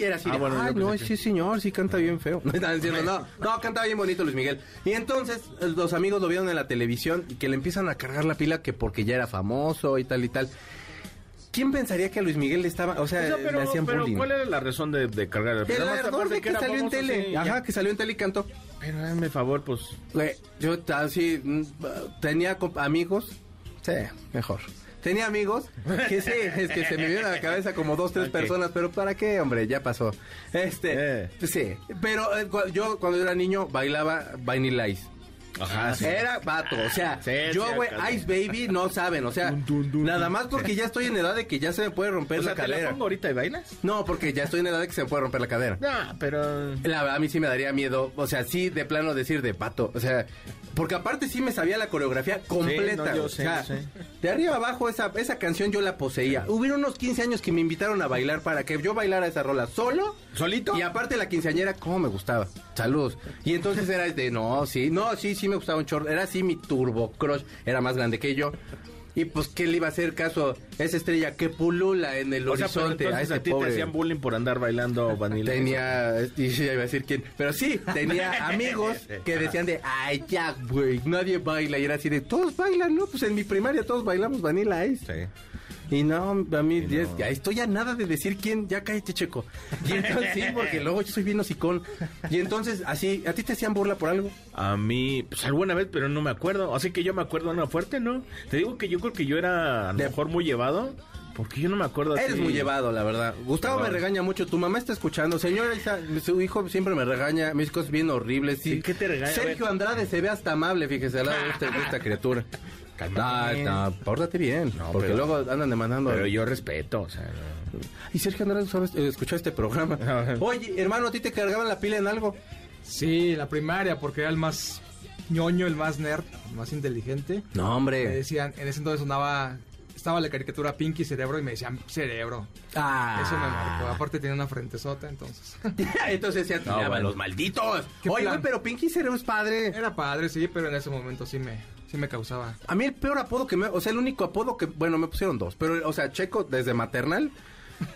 Speaker 2: era así,
Speaker 3: Ah,
Speaker 2: de,
Speaker 3: bueno,
Speaker 2: ay, no, sí señor, sí canta bien feo. No, estaban diciendo, no, no, cantaba bien bonito Luis Miguel. Y entonces eh, los amigos lo vieron en la televisión y que le empiezan a cargar la pila que porque ya era famoso y tal y tal. ¿Quién pensaría que a Luis Miguel le estaba, o sea,
Speaker 3: O sea, pero,
Speaker 2: le hacían
Speaker 3: pero
Speaker 2: bullying?
Speaker 3: ¿cuál era la razón de, de cargar?
Speaker 2: El ardor de que, salió en tele.
Speaker 3: sí, ya.
Speaker 2: Ajá, que salió en tele y cantó.
Speaker 3: Pero hazme favor, pues.
Speaker 2: Yo así mm, tenía amigos. Sí, mejor. Tenía amigos que sí, es que se me vieron a la cabeza como dos, tres personas, pero ¿para qué, hombre? Ya pasó. Este,
Speaker 3: Eh.
Speaker 2: sí. Pero eh, cu- yo cuando era niño bailaba Vanilla Ice.
Speaker 3: Ajá, sí.
Speaker 2: Era vato, o sea,
Speaker 3: Sí,
Speaker 2: yo, güey. Ice Baby, no saben, o sea,
Speaker 3: Dun, dun, dun,
Speaker 2: nada más porque ya estoy en edad de que ya se me puede romper
Speaker 3: O sea,
Speaker 2: la
Speaker 3: ¿te la
Speaker 2: cadera.
Speaker 3: pongo ahorita y bailas?
Speaker 2: No, porque ya estoy en edad de que se me puede romper la cadera.
Speaker 3: No, pero...
Speaker 2: La verdad, a mí sí me daría miedo, o sea, sí, de plano decir de pato, o sea, porque aparte sí me sabía la coreografía completa.
Speaker 3: no, yo
Speaker 2: o sea,
Speaker 3: sé.
Speaker 2: de arriba abajo esa, esa canción yo la poseía. Hubieron unos 15 años que me invitaron a bailar para que yo bailara esa rola solo.
Speaker 3: ¿Solito?
Speaker 2: Y aparte la quinceañera, cómo me gustaba. Saludos. Y entonces era de, no, sí, no, sí, sí me gustaba un chorro. Era así mi turbo crush, era más grande que yo. Y pues, ¿qué le iba a hacer caso esa estrella que pulula en el
Speaker 3: O sea, pero
Speaker 2: horizonte? a ese
Speaker 3: a ti
Speaker 2: pobre?
Speaker 3: te hacían bullying por andar bailando Vanilla.
Speaker 2: Tenía, y ya iba a decir quién, pero sí, tenía amigos que decían de, ay, ya, güey, nadie baila. Y era así de, todos bailan, ¿no? Pues en mi primaria todos bailamos Vanilla Ice.
Speaker 3: Sí.
Speaker 2: Y no, a mí,
Speaker 3: no.
Speaker 2: ya estoy a nada de decir quién, ya cállate, checo. Y entonces, sí, porque luego yo soy bien hocicón. Y entonces, así, ¿a ti te hacían burla por algo?
Speaker 3: A mí, pues alguna vez, pero no me acuerdo. Así que yo me acuerdo una fuerte, ¿no? Te digo que yo creo que yo era a lo mejor muy llevado, porque yo no me acuerdo así.
Speaker 2: Eres muy llevado, la verdad. Gustavo me regaña mucho. Tu mamá está escuchando. Señora, Isa, su hijo siempre me regaña. Mis cosas bien horribles. Sí.
Speaker 3: ¿Qué te regaña?
Speaker 2: Sergio. Andrade se ve hasta amable, fíjese, al lado de, este- de esta criatura. No, no, pórtate bien.
Speaker 3: No,
Speaker 2: porque
Speaker 3: pero-
Speaker 2: luego andan demandando.
Speaker 3: Pero yo respeto, o sea, no.
Speaker 2: Y Sergio Andrade ¿sabes? Eh, escuchó este programa. Oye, hermano, ¿a ti te cargaban la pila en algo?
Speaker 5: Sí, la primaria, porque era el más ñoño, el más nerd, el más inteligente.
Speaker 2: No,
Speaker 5: Me
Speaker 2: hombre.
Speaker 5: decían, en ese entonces sonaba, estaba la caricatura Pinky Cerebro y me decían cerebro.
Speaker 2: Ah.
Speaker 5: Eso me marcó. Aparte tenía una frente sota, entonces.
Speaker 2: Entonces ya tiraban
Speaker 3: bueno.
Speaker 2: los malditos.
Speaker 5: ¿Qué
Speaker 2: Oye, güey, pero Pinky Cerebro es padre.
Speaker 5: Era padre, sí, pero en ese momento sí me, sí me causaba.
Speaker 2: A mí el peor apodo que me... O sea, el único apodo que... Bueno, me pusieron dos. Pero, o sea, Checo desde maternal.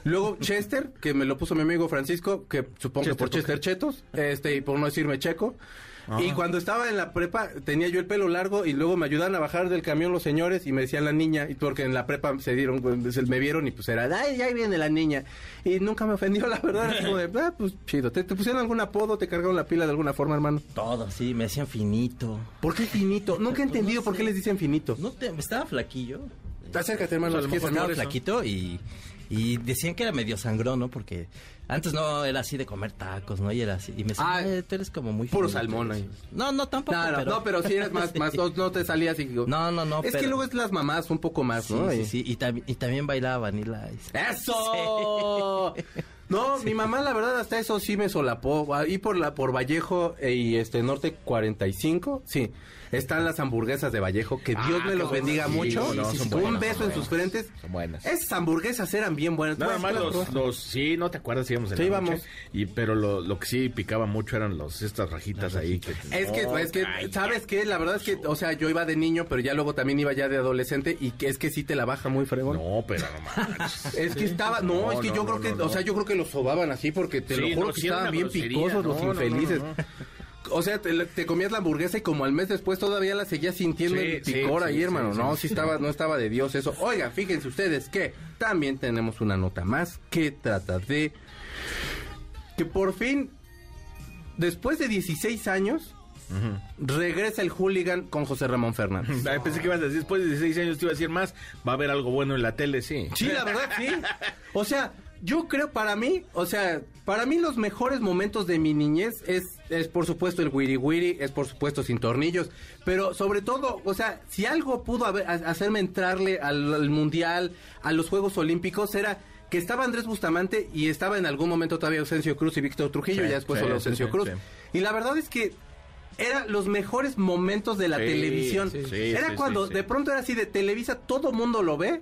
Speaker 2: Luego Chester, que me lo puso mi amigo Francisco, que supongo que
Speaker 3: Chester,
Speaker 2: por Chester Chetos. Este, y por no decirme Checo. Y cuando estaba en la prepa, tenía yo el pelo largo y luego me ayudaban a bajar del camión los señores y me decían la niña. Y porque en la prepa se dieron, se me vieron y pues era, ay, ahí viene la niña. Y nunca me ofendió, la verdad. Era como de, ah, pues chido. ¿Te, te pusieron algún apodo? ¿Te cargaron la pila de alguna forma, hermano?
Speaker 7: Todo, sí, me decían finito.
Speaker 2: ¿Por qué finito? Nunca he entendido por qué les dicen finito.
Speaker 7: No te, estaba flaquillo.
Speaker 2: Acércate, hermano.
Speaker 3: Pues a lo
Speaker 2: ¿qué es
Speaker 3: mejor?
Speaker 7: Estaba flaquito y, y decían que era medio sangrón, ¿no? Porque antes no era así de comer tacos, ¿no? Y era así. Y me decían,
Speaker 2: Ah,
Speaker 7: "Eh, tú eres como muy
Speaker 2: puro
Speaker 7: finito".
Speaker 2: salmón ahí.
Speaker 7: No, no, tampoco.
Speaker 2: No, no,
Speaker 7: pero...
Speaker 2: no, pero sí eres más, más no, no te salías y
Speaker 7: No, no, no,
Speaker 2: Es que luego es las mamás un poco más,
Speaker 7: Sí,
Speaker 2: ¿no?
Speaker 7: sí,
Speaker 2: Y-
Speaker 7: sí. Y, tam- y también bailaba Vanilla Ice.
Speaker 2: ¡Eso! No, mi mamá la verdad hasta eso sí me solapó. Ahí por la por Vallejo eh, y este Norte 45, sí. Están las hamburguesas de Vallejo, que Dios me los bendiga
Speaker 3: Sí,
Speaker 2: mucho.
Speaker 3: no, son
Speaker 2: un
Speaker 3: buenas,
Speaker 2: beso en sus frentes.
Speaker 3: Son buenas.
Speaker 2: Esas hamburguesas eran bien buenas.
Speaker 3: Nada
Speaker 2: ¿Tú
Speaker 3: más los, los, sí, no te acuerdas íbamos en
Speaker 2: Sí,
Speaker 3: la
Speaker 2: íbamos.
Speaker 3: noche, y pero lo, lo que sí picaba mucho eran los estas rajitas ahí que
Speaker 2: Es que, es que,
Speaker 3: ay,
Speaker 2: ¿sabes qué? La verdad es que, o sea, yo iba de niño, pero ya luego también iba ya de adolescente y que es que sí te la baja muy fregón.
Speaker 3: No, pero no manches.
Speaker 2: Es que estaba, no,
Speaker 3: No,
Speaker 2: es que yo creo que, o sea, yo creo que los sobaban así porque te
Speaker 3: Sí,
Speaker 2: lo juro que
Speaker 3: sí
Speaker 2: estaban bien picosos los infelices. O sea, te, te comías la hamburguesa y como al mes después todavía la seguías sintiendo
Speaker 3: Sí,
Speaker 2: el picor
Speaker 3: sí,
Speaker 2: ahí,
Speaker 3: sí,
Speaker 2: hermano. no,
Speaker 3: sí.
Speaker 2: sí estaba, no estaba de Dios eso. Oiga, fíjense ustedes que también tenemos una nota más que trata de que por fin, después de 16 años, regresa el hooligan con José Ramón Fernández.
Speaker 3: Ay, Pensé que ibas a decir, después de 16 años te iba a decir más, va a haber algo bueno en la tele, sí.
Speaker 2: Sí, la verdad, sí. O sea, yo creo para mí, o sea, para mí los mejores momentos de mi niñez es, es por supuesto el wiri wiri, es por supuesto sin tornillos, pero sobre todo, o sea, si algo pudo haber- hacerme entrarle al, al mundial, a los Juegos Olímpicos, era que estaba Andrés Bustamante y estaba en algún momento todavía Ausencio Cruz y Víctor Trujillo,
Speaker 3: Sí,
Speaker 2: y ya después
Speaker 3: sí,
Speaker 2: solo Ausencio
Speaker 3: sí,
Speaker 2: Cruz. Y la verdad es que eran los mejores momentos de la televisión. era cuando de pronto era así de Televisa, todo mundo lo ve.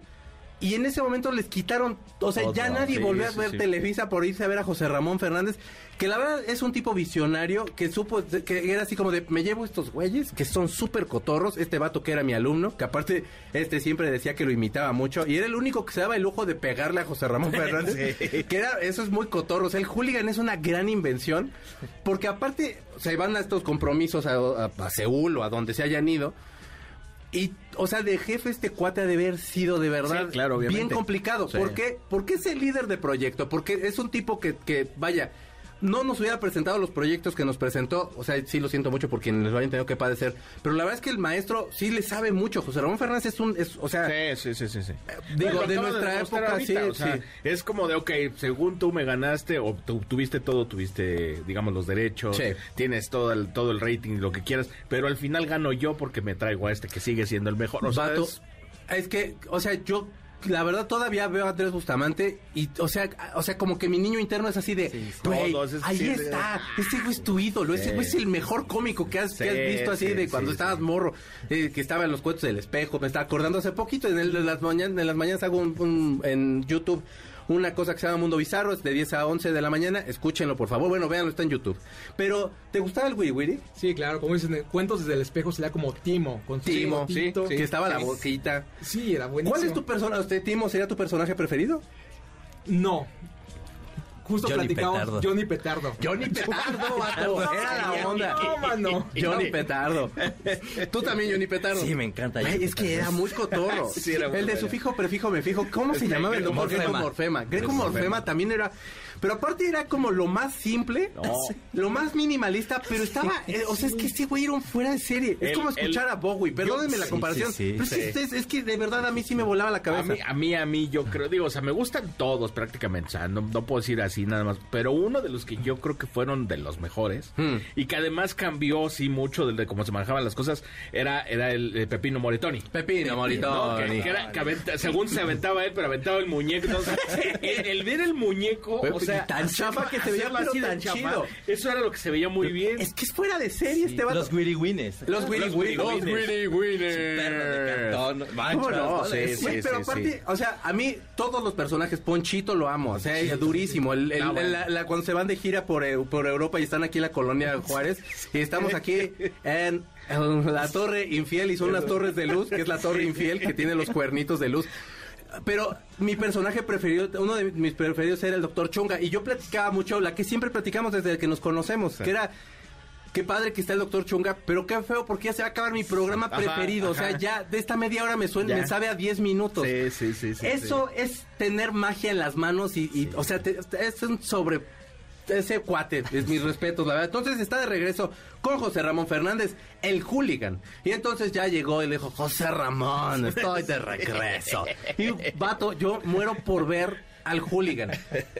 Speaker 2: Y en ese momento les quitaron, o sea, ya nadie
Speaker 3: sí,
Speaker 2: volvió a ver
Speaker 3: sí.
Speaker 2: Televisa por irse a ver a José Ramón Fernández, que la verdad es un tipo visionario, que supo, que era así como de, me llevo estos güeyes, que son súper cotorros, este vato que era mi alumno, que aparte, este siempre decía que lo imitaba mucho, y era el único que se daba el lujo de pegarle a José Ramón Fernández, que era, eso es muy cotorro, o sea, el hooligan es una gran invención, porque aparte, se van a estos compromisos a, a- a Seúl o a donde se hayan ido, y, o sea, de jefe este cuate ha de haber sido de verdad
Speaker 3: Sí, claro,
Speaker 2: bien complicado.
Speaker 3: Sí.
Speaker 2: ¿Por qué? Porque es el líder de proyecto, porque es un tipo que, que, vaya, no nos hubiera presentado los proyectos que nos presentó. O sea, sí lo siento mucho por quienes lo hayan tenido que padecer. Pero la verdad es que el maestro sí le sabe mucho. José Ramón Fernández es un, es, o sea,
Speaker 3: Sí, sí, sí, sí. sí.
Speaker 2: digo, de nuestra época,
Speaker 3: ahorita,
Speaker 2: sí,
Speaker 3: o sea,
Speaker 2: sí.
Speaker 3: Es como de, ok, según tú me ganaste, o tu- tuviste todo, tuviste, digamos, los derechos,
Speaker 2: Sí.
Speaker 3: tienes todo el, todo el rating, lo que quieras, pero al final gano yo porque me traigo a este que sigue siendo el mejor. O sea,
Speaker 2: Vato,
Speaker 3: es-
Speaker 2: es que, o sea, yo la verdad todavía veo a Andrés Bustamante y, o sea, o sea, como que mi niño interno es así de, güey, ahí
Speaker 3: sí,
Speaker 2: está, ese güey es tu ídolo, ese güey es el mejor cómico que has, que has
Speaker 3: Sí,
Speaker 2: visto así
Speaker 3: sí,
Speaker 2: de cuando
Speaker 3: sí,
Speaker 2: estabas
Speaker 3: sí.
Speaker 2: morro, eh, que estaba en los cuentos del espejo, me estaba acordando hace poquito en el de las mañanas, en las mañanas hago un, un- en YouTube una cosa que se llama Mundo Bizarro, es de 10 a 11 de la mañana, escúchenlo por favor, bueno, véanlo, está en YouTube. Pero, ¿te gustaba el Wiri Wiri?
Speaker 5: Sí, claro, como dicen, cuentos desde el espejo sería como Timo, con su
Speaker 2: Timo, sí, que estaba la boquita.
Speaker 5: Sí, era buenísimo.
Speaker 2: ¿Cuál es tu personaje, usted, Timo, sería tu personaje preferido?
Speaker 5: No. Justo
Speaker 7: Johnny
Speaker 5: platicamos
Speaker 7: Petardo.
Speaker 5: Johnny Petardo.
Speaker 2: Johnny Petardo, vato, era la onda.
Speaker 5: No, mano.
Speaker 2: Johnny Petardo. Tú también, Johnny Petardo.
Speaker 7: Sí, me encanta.
Speaker 2: Ay, es que era muy cotorro.
Speaker 3: Sí, era muy
Speaker 2: el de
Speaker 3: bueno.
Speaker 2: sufijo, prefijo, me fijo. ¿Cómo se llamaba el doctor? Greco
Speaker 7: Morfema.
Speaker 2: Greco Morfema. también era. Pero aparte era como lo más simple,
Speaker 3: No.
Speaker 2: lo más minimalista, pero estaba. eh, o sea, es que este güey era un fuera de serie. Es
Speaker 3: El-
Speaker 2: como escuchar
Speaker 3: el-
Speaker 2: a Bowie. Perdónenme la comparación.
Speaker 7: sí, sí.
Speaker 2: pero es que,
Speaker 3: Sí.
Speaker 2: es, es que de verdad a mí sí me volaba la
Speaker 3: A
Speaker 2: cabeza.
Speaker 3: mí, a mí, a mí, yo creo, digo, o sea, me gustan todos prácticamente, o sea, no, no puedo decir así nada más, pero uno de los que yo creo que fueron de los mejores
Speaker 2: Hmm.
Speaker 3: y que además cambió, sí, mucho de, de cómo se manejaban las cosas, era, era el, eh, Pepino Moritoni.
Speaker 2: Pepino,
Speaker 3: No,
Speaker 2: Moritoni.
Speaker 3: que, que era- que aventa- según se aventaba él, pero aventaba el muñeco. Entonces, el, el ver el muñeco, o sea,
Speaker 2: Y tan chafa que se veía, pero
Speaker 3: así
Speaker 2: tan chido.
Speaker 3: Eso era lo que se veía muy bien.
Speaker 2: Es que es fuera de serie este vato.
Speaker 7: Los Wiri Wines.
Speaker 2: Los Willy
Speaker 3: Los
Speaker 2: Willy.
Speaker 3: Willy Winers.
Speaker 7: Perro de cartón.
Speaker 2: ¿Cómo no?
Speaker 7: ¿no?
Speaker 2: Sí, sí,
Speaker 3: sí,
Speaker 2: pero
Speaker 3: sí,
Speaker 2: aparte,
Speaker 3: sí.
Speaker 2: o sea, a mí todos los personajes, Ponchito lo amo, o sea, es durísimo. El, el-
Speaker 3: Ah, bueno.
Speaker 2: la- la- cuando se van de gira por, por Europa y están aquí en la colonia Juárez, y estamos aquí en, la Torre Infiel, y son unas torres de luz, que es la Torre Infiel, que tiene los cuernitos de luz. Pero mi personaje preferido, uno de mis preferidos era el Doctor Chunga, y yo platicaba mucho, la que siempre platicamos desde que nos conocemos, que era... Qué padre que está el doctor Chunga, pero qué feo porque ya se va a acabar mi programa
Speaker 3: Ajá,
Speaker 2: preferido. O sea, ya de esta media hora me suena,
Speaker 3: Ya.
Speaker 2: me sabe a 10 minutos.
Speaker 3: Sí, sí, sí, sí,
Speaker 2: Eso es tener magia en las manos y, y, o sea, te- es un sobre ese cuate, es mis respetos, la verdad. Entonces está de regreso con José Ramón Fernández, el hooligan. Y entonces ya llegó y le dijo, José Ramón, estoy de regreso. Y vato, yo muero por ver al hooligan.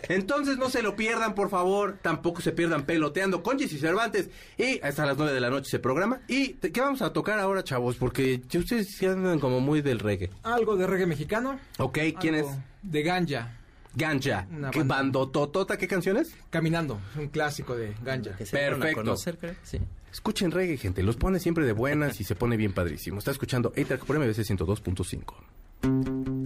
Speaker 2: Entonces no se lo pierdan, por favor. Tampoco se pierdan peloteando con Jessy Cervantes. Y hasta las 9 de la noche se programa. ¿Y qué vamos a tocar ahora, chavos? Porque ustedes andan como muy del reggae.
Speaker 5: Algo de reggae mexicano.
Speaker 2: Ok, ¿quién
Speaker 5: algo
Speaker 2: es?
Speaker 5: De Ganja.
Speaker 2: Ganja.
Speaker 5: Una
Speaker 2: ¿Qué
Speaker 5: banda.
Speaker 2: bando totota? ¿Qué canciones?
Speaker 5: Caminando. Un clásico de Ganja.
Speaker 7: Que se dieron a
Speaker 2: Perfecto.
Speaker 7: conocer, creo. Sí.
Speaker 2: Escuchen reggae, gente. Los pone siempre de buenas y se pone bien padrísimo. Está escuchando A-Track por MBC 102.5.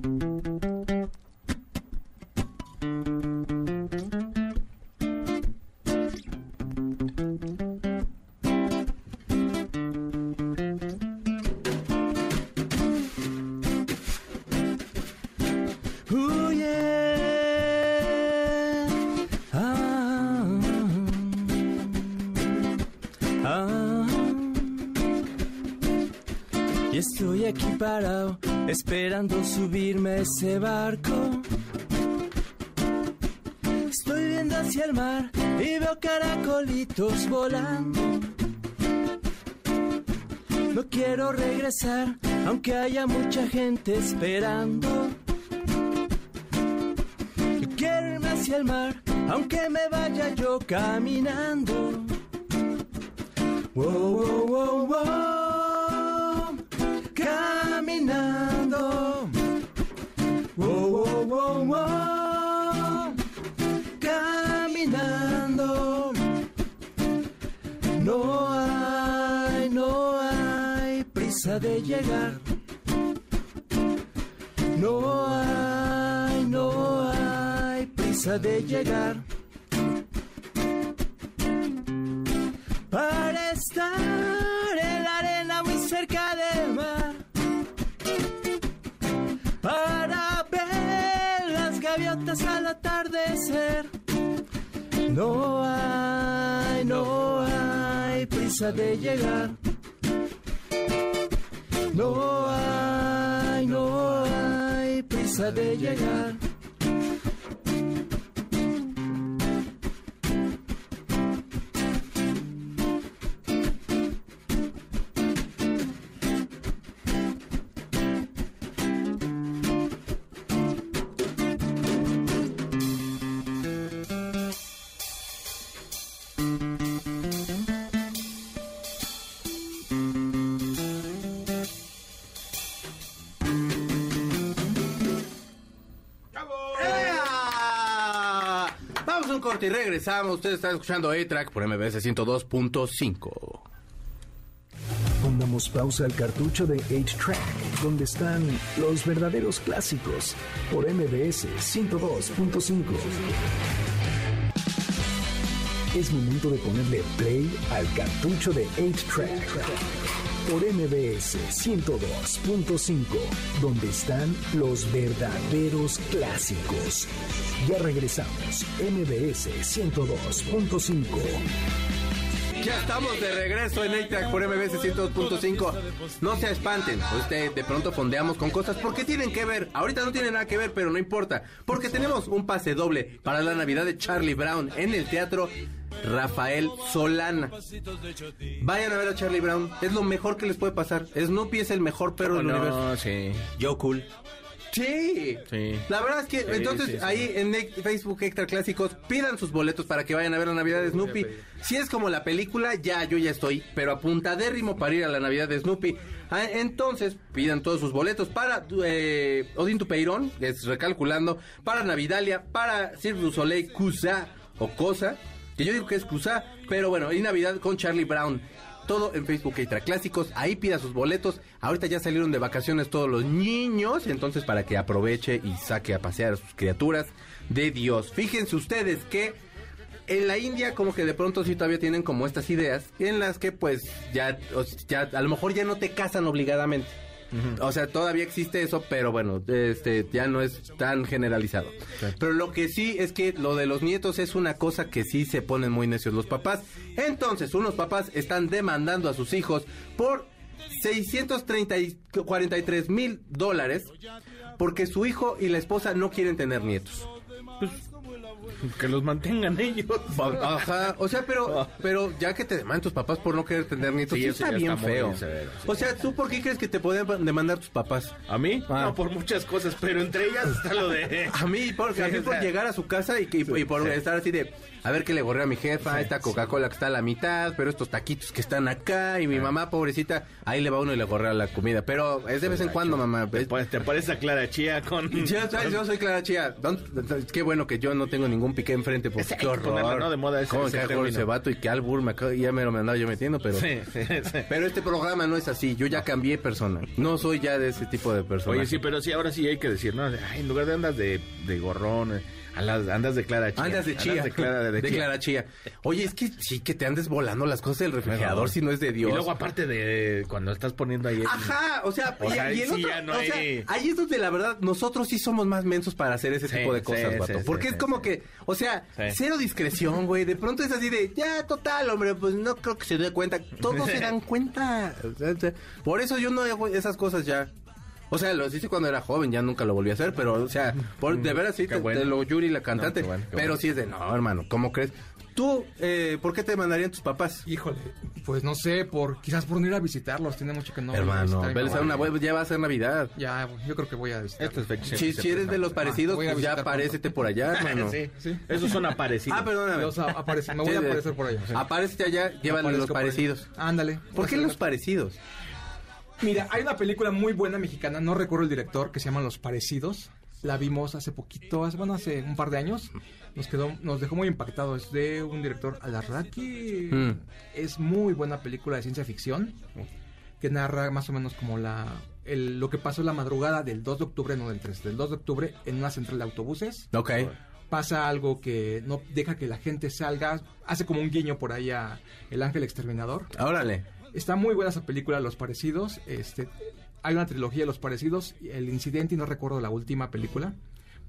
Speaker 6: ese barco. Estoy viendo hacia el mar y veo caracolitos volando. No quiero regresar, aunque haya mucha gente esperando. Yo quiero irme hacia el mar, aunque me vaya yo caminando. Wow, wow, wow. Llegar. No hay, no hay prisa de llegar. Para estar en la arena muy cerca del mar. Para ver las gaviotas al atardecer. No hay, no hay prisa de llegar. No hay, no hay prisa de llegar.
Speaker 2: Y regresamos. Ustedes están escuchando A-Track por MBS 102.5.
Speaker 1: damos pausa al cartucho de 8-Track, donde están los verdaderos clásicos, por MBS 102.5. Es momento de ponerle play al cartucho de 8-Track por MBS 102.5, donde están los verdaderos clásicos. Ya regresamos, MBS 102.5.
Speaker 2: Ya estamos de regreso en 8-Track por MBS 102.5. No se espanten, usted de pronto fondeamos con cosas porque tienen que ver. Ahorita no tiene nada que ver, pero no importa. Porque tenemos un pase doble para la Navidad de Charlie Brown en el teatro Rafael Solana. Vayan a ver a Charlie Brown, es lo mejor que les puede pasar. Snoopy es el mejor perro del universo.
Speaker 3: No, sí.
Speaker 7: Yo cool.
Speaker 2: Sí.
Speaker 3: Sí.
Speaker 2: La verdad es que
Speaker 3: Sí,
Speaker 2: entonces
Speaker 3: sí,
Speaker 2: ahí en Facebook Extra Clásicos pidan sus boletos para que vayan a ver la Navidad de Snoopy. Si es como la película, ya yo ya estoy, pero apuntadérrimo para ir a la Navidad de Snoopy. Ah, Entonces pidan todos sus boletos para eh, Odín Tupeirón, que es recalculando, para Navidalia, para Cirque du Soleil, Cusa o Cosa, yo digo que es Cusa, pero bueno, y Navidad con Charlie Brown. Todo en Facebook Extra Clásicos, ahí pida sus boletos. Ahorita ya salieron de vacaciones todos los niños, entonces para que aproveche y saque a pasear a sus criaturas de Dios. Fíjense ustedes que en la India como que de pronto sí todavía tienen como estas ideas en las que pues ya, ya a lo mejor ya no te casan obligadamente. O sea, todavía existe eso, pero bueno, este ya no es tan generalizado. Pero lo que sí es que lo de los nietos es una cosa que sí se ponen muy necios los papás. Entonces, unos papás están demandando a sus hijos por 643 mil dólares porque su hijo y la esposa no quieren tener nietos.
Speaker 3: Que los mantengan ellos.
Speaker 2: Ajá, o sea, pero, pero ya que te demandan tus papás por no querer tener nietos,
Speaker 3: Sí, eso
Speaker 2: está bien
Speaker 3: está
Speaker 2: feo.
Speaker 3: severo, sí.
Speaker 2: O sea, ¿tú por qué crees que te pueden demandar tus papás?
Speaker 3: ¿A mí?
Speaker 2: Ah.
Speaker 3: No, por muchas cosas, pero entre ellas está lo de...
Speaker 2: A mí, por, a mí
Speaker 3: Sí,
Speaker 2: por
Speaker 3: sea,
Speaker 2: llegar a su casa y, por estar así de, a ver que le gorré a mi jefa, esta Coca-Cola que está a la mitad, pero estos taquitos que están acá, y mi mamá, pobrecita, ahí le va uno y le gorrea la comida. Pero es de vez en cuando, mamá.
Speaker 3: Te, te a Clara Chía con...
Speaker 2: Ya sabes, yo soy Clara Chía. Qué bueno que yo no tengo ningún piqué enfrente, porque qué
Speaker 3: que
Speaker 2: horror.
Speaker 3: ponerlo, ¿no? De moda ese-
Speaker 2: ¿Cómo
Speaker 3: ese término.
Speaker 2: ese vato y qué albur me acabo- ya me lo andaba yo metiendo, pero...
Speaker 3: Sí, sí, sí.
Speaker 2: Pero este programa no es así, yo ya cambié persona. No soy ya de ese tipo de persona.
Speaker 3: Oye, sí, pero sí, ahora sí hay que decir, ¿no? Ay, en lugar de andas de, de gorrón, andas de Clara Chía.
Speaker 2: Andas de chía.
Speaker 3: de Clara, de,
Speaker 2: de
Speaker 3: chía.
Speaker 2: Clara Chía. Oye, es que sí que te andes volando las cosas del refrigerador si no es de Dios.
Speaker 3: Y luego aparte de cuando estás poniendo ahí... el-
Speaker 2: Ajá, o sea,
Speaker 3: O
Speaker 2: y,
Speaker 3: sea,
Speaker 2: y el
Speaker 3: sí,
Speaker 2: otro-
Speaker 3: ya no
Speaker 2: o sea,
Speaker 3: hay-
Speaker 2: ahí es donde la verdad nosotros sí somos más mensos para hacer ese
Speaker 3: Sí,
Speaker 2: tipo de cosas,
Speaker 3: sí,
Speaker 2: vato. porque es como que, o sea, cero discreción, güey. De pronto es así de, ya, total, hombre, pues no creo que se dé cuenta. Todos se dan cuenta. Por eso yo no hago esas cosas ya. O sea, lo hice cuando era joven, ya nunca lo volví a hacer, pero, o sea, por, de veras sí, te,
Speaker 3: bueno.
Speaker 2: te lo Yuri, la cantante.
Speaker 3: No, qué bueno, qué
Speaker 2: pero
Speaker 3: bueno.
Speaker 2: sí es de, no, hermano, ¿cómo crees? Tú, eh, ¿por qué te mandarían tus papás?
Speaker 5: Híjole, pues no sé, por quizás por no ir a visitarlos, tiene mucho que no.
Speaker 2: hermano,
Speaker 5: visitar.
Speaker 2: veles a una web, ya va a ser Navidad.
Speaker 5: Ya, yo creo que voy a visitar.
Speaker 3: Estas fechas
Speaker 2: Si, si eres de los parecidos,
Speaker 5: voy a
Speaker 2: pues ya aparécete por allá, hermano.
Speaker 3: Sí,
Speaker 5: Sí.
Speaker 3: Esos son aparecidos.
Speaker 2: Ah, perdóname.
Speaker 5: O sea, aparece- me voy a
Speaker 2: Sí,
Speaker 5: aparecer por allá.
Speaker 2: Aparece allá, llévale los parecidos.
Speaker 5: Ándale.
Speaker 2: ¿Por qué los parecidos?
Speaker 5: Mira, hay una película muy buena mexicana, no recuerdo el director, que se llama Los Parecidos. La vimos hace poquito, hace, bueno, hace un par de años. Nos quedó, nos dejó muy impactados. Es de un director Alarraqui.
Speaker 2: Mm.
Speaker 5: Es muy buena película de ciencia ficción que narra más o menos como la el- lo que pasó la madrugada del 2 de octubre, no del 3, del 2 de octubre en una central de autobuses.
Speaker 2: Ok.
Speaker 5: Pasa algo que no deja que la gente salga, hace como un guiño por ahí a El Ángel Exterminador.
Speaker 2: Órale.
Speaker 5: Está muy buena esa película, Los Parecidos. Este, hay una trilogía de Los Parecidos, El Incidente, y no recuerdo la última película,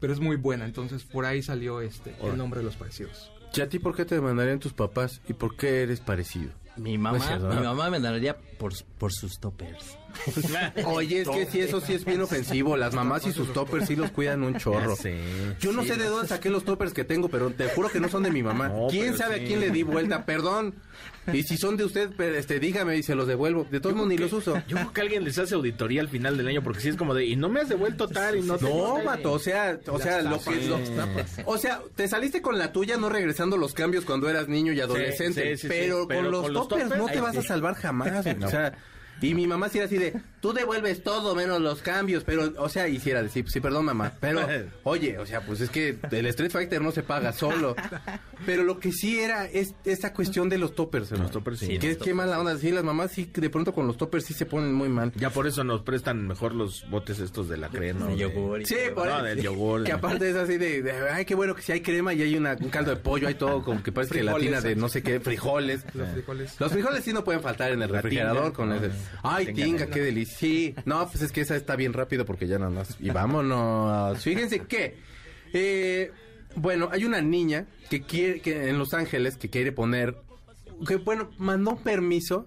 Speaker 5: pero es muy buena. Entonces, por ahí salió este el nombre de Los Parecidos.
Speaker 2: ¿Y a ti por qué te demandarían tus papás y por qué eres parecido?
Speaker 7: Mi mamá,
Speaker 2: cierto,
Speaker 7: mi mamá me daría por, por sus toppers.
Speaker 2: Oye, es que sí, eso sí es bien ofensivo. Las mamás y sus toppers sí los cuidan un chorro. Yo no sé de dónde saqué los toppers que tengo, pero te juro que no son de mi mamá.
Speaker 3: No,
Speaker 2: ¿Quién sabe
Speaker 3: sí.
Speaker 2: a quién le di vuelta? Perdón. Y si son de usted, pero, este, dígame y se los devuelvo. De todos modos ni los uso.
Speaker 3: Yo creo que alguien les hace auditoría al final del año porque si es como de y no me has devuelto tal y no te
Speaker 2: No, vato, o sea, o sea, lo que lo- o sea, te saliste con la tuya no regresando los cambios cuando eras niño y adolescente,
Speaker 3: sí, sí, sí.
Speaker 2: pero,
Speaker 3: Pero
Speaker 2: con los
Speaker 3: con los
Speaker 2: toppers
Speaker 3: toppers,
Speaker 2: no te vas a
Speaker 3: sí.
Speaker 2: salvar jamás, o sea, y mi mamá sí era así de, tú devuelves todo menos los cambios, pero, o sea, hiciera decir, sí, perdón, mamá, pero, oye, o sea, pues es que el Street Fighter no se paga solo. Pero lo que sí era es esa cuestión de los toppers, hermano.
Speaker 3: Los toppers, sí.
Speaker 2: Que
Speaker 7: los
Speaker 2: es que mala onda, sí, las mamás sí, de pronto con los toppers sí se ponen muy mal.
Speaker 3: Ya por eso nos prestan mejor los botes estos de la crema.
Speaker 7: De yogur
Speaker 2: Sí, por
Speaker 3: No, del yogur.
Speaker 2: Que aparte es así de, de, ay, qué bueno que si hay crema y hay una, un caldo de pollo, hay todo como que parece gelatina de no sé qué, frijoles.
Speaker 5: Los frijoles.
Speaker 2: Los frijoles sí no pueden faltar en el refrigerador con ese. Ay,
Speaker 3: tinga.
Speaker 2: tinga, qué delicia. Sí, no, pues es que esa está bien rápido porque ya nada más. Y vámonos. Fíjense que, eh, bueno, hay una niña que quiere, que en Los Ángeles, que quiere poner, que bueno, mandó permiso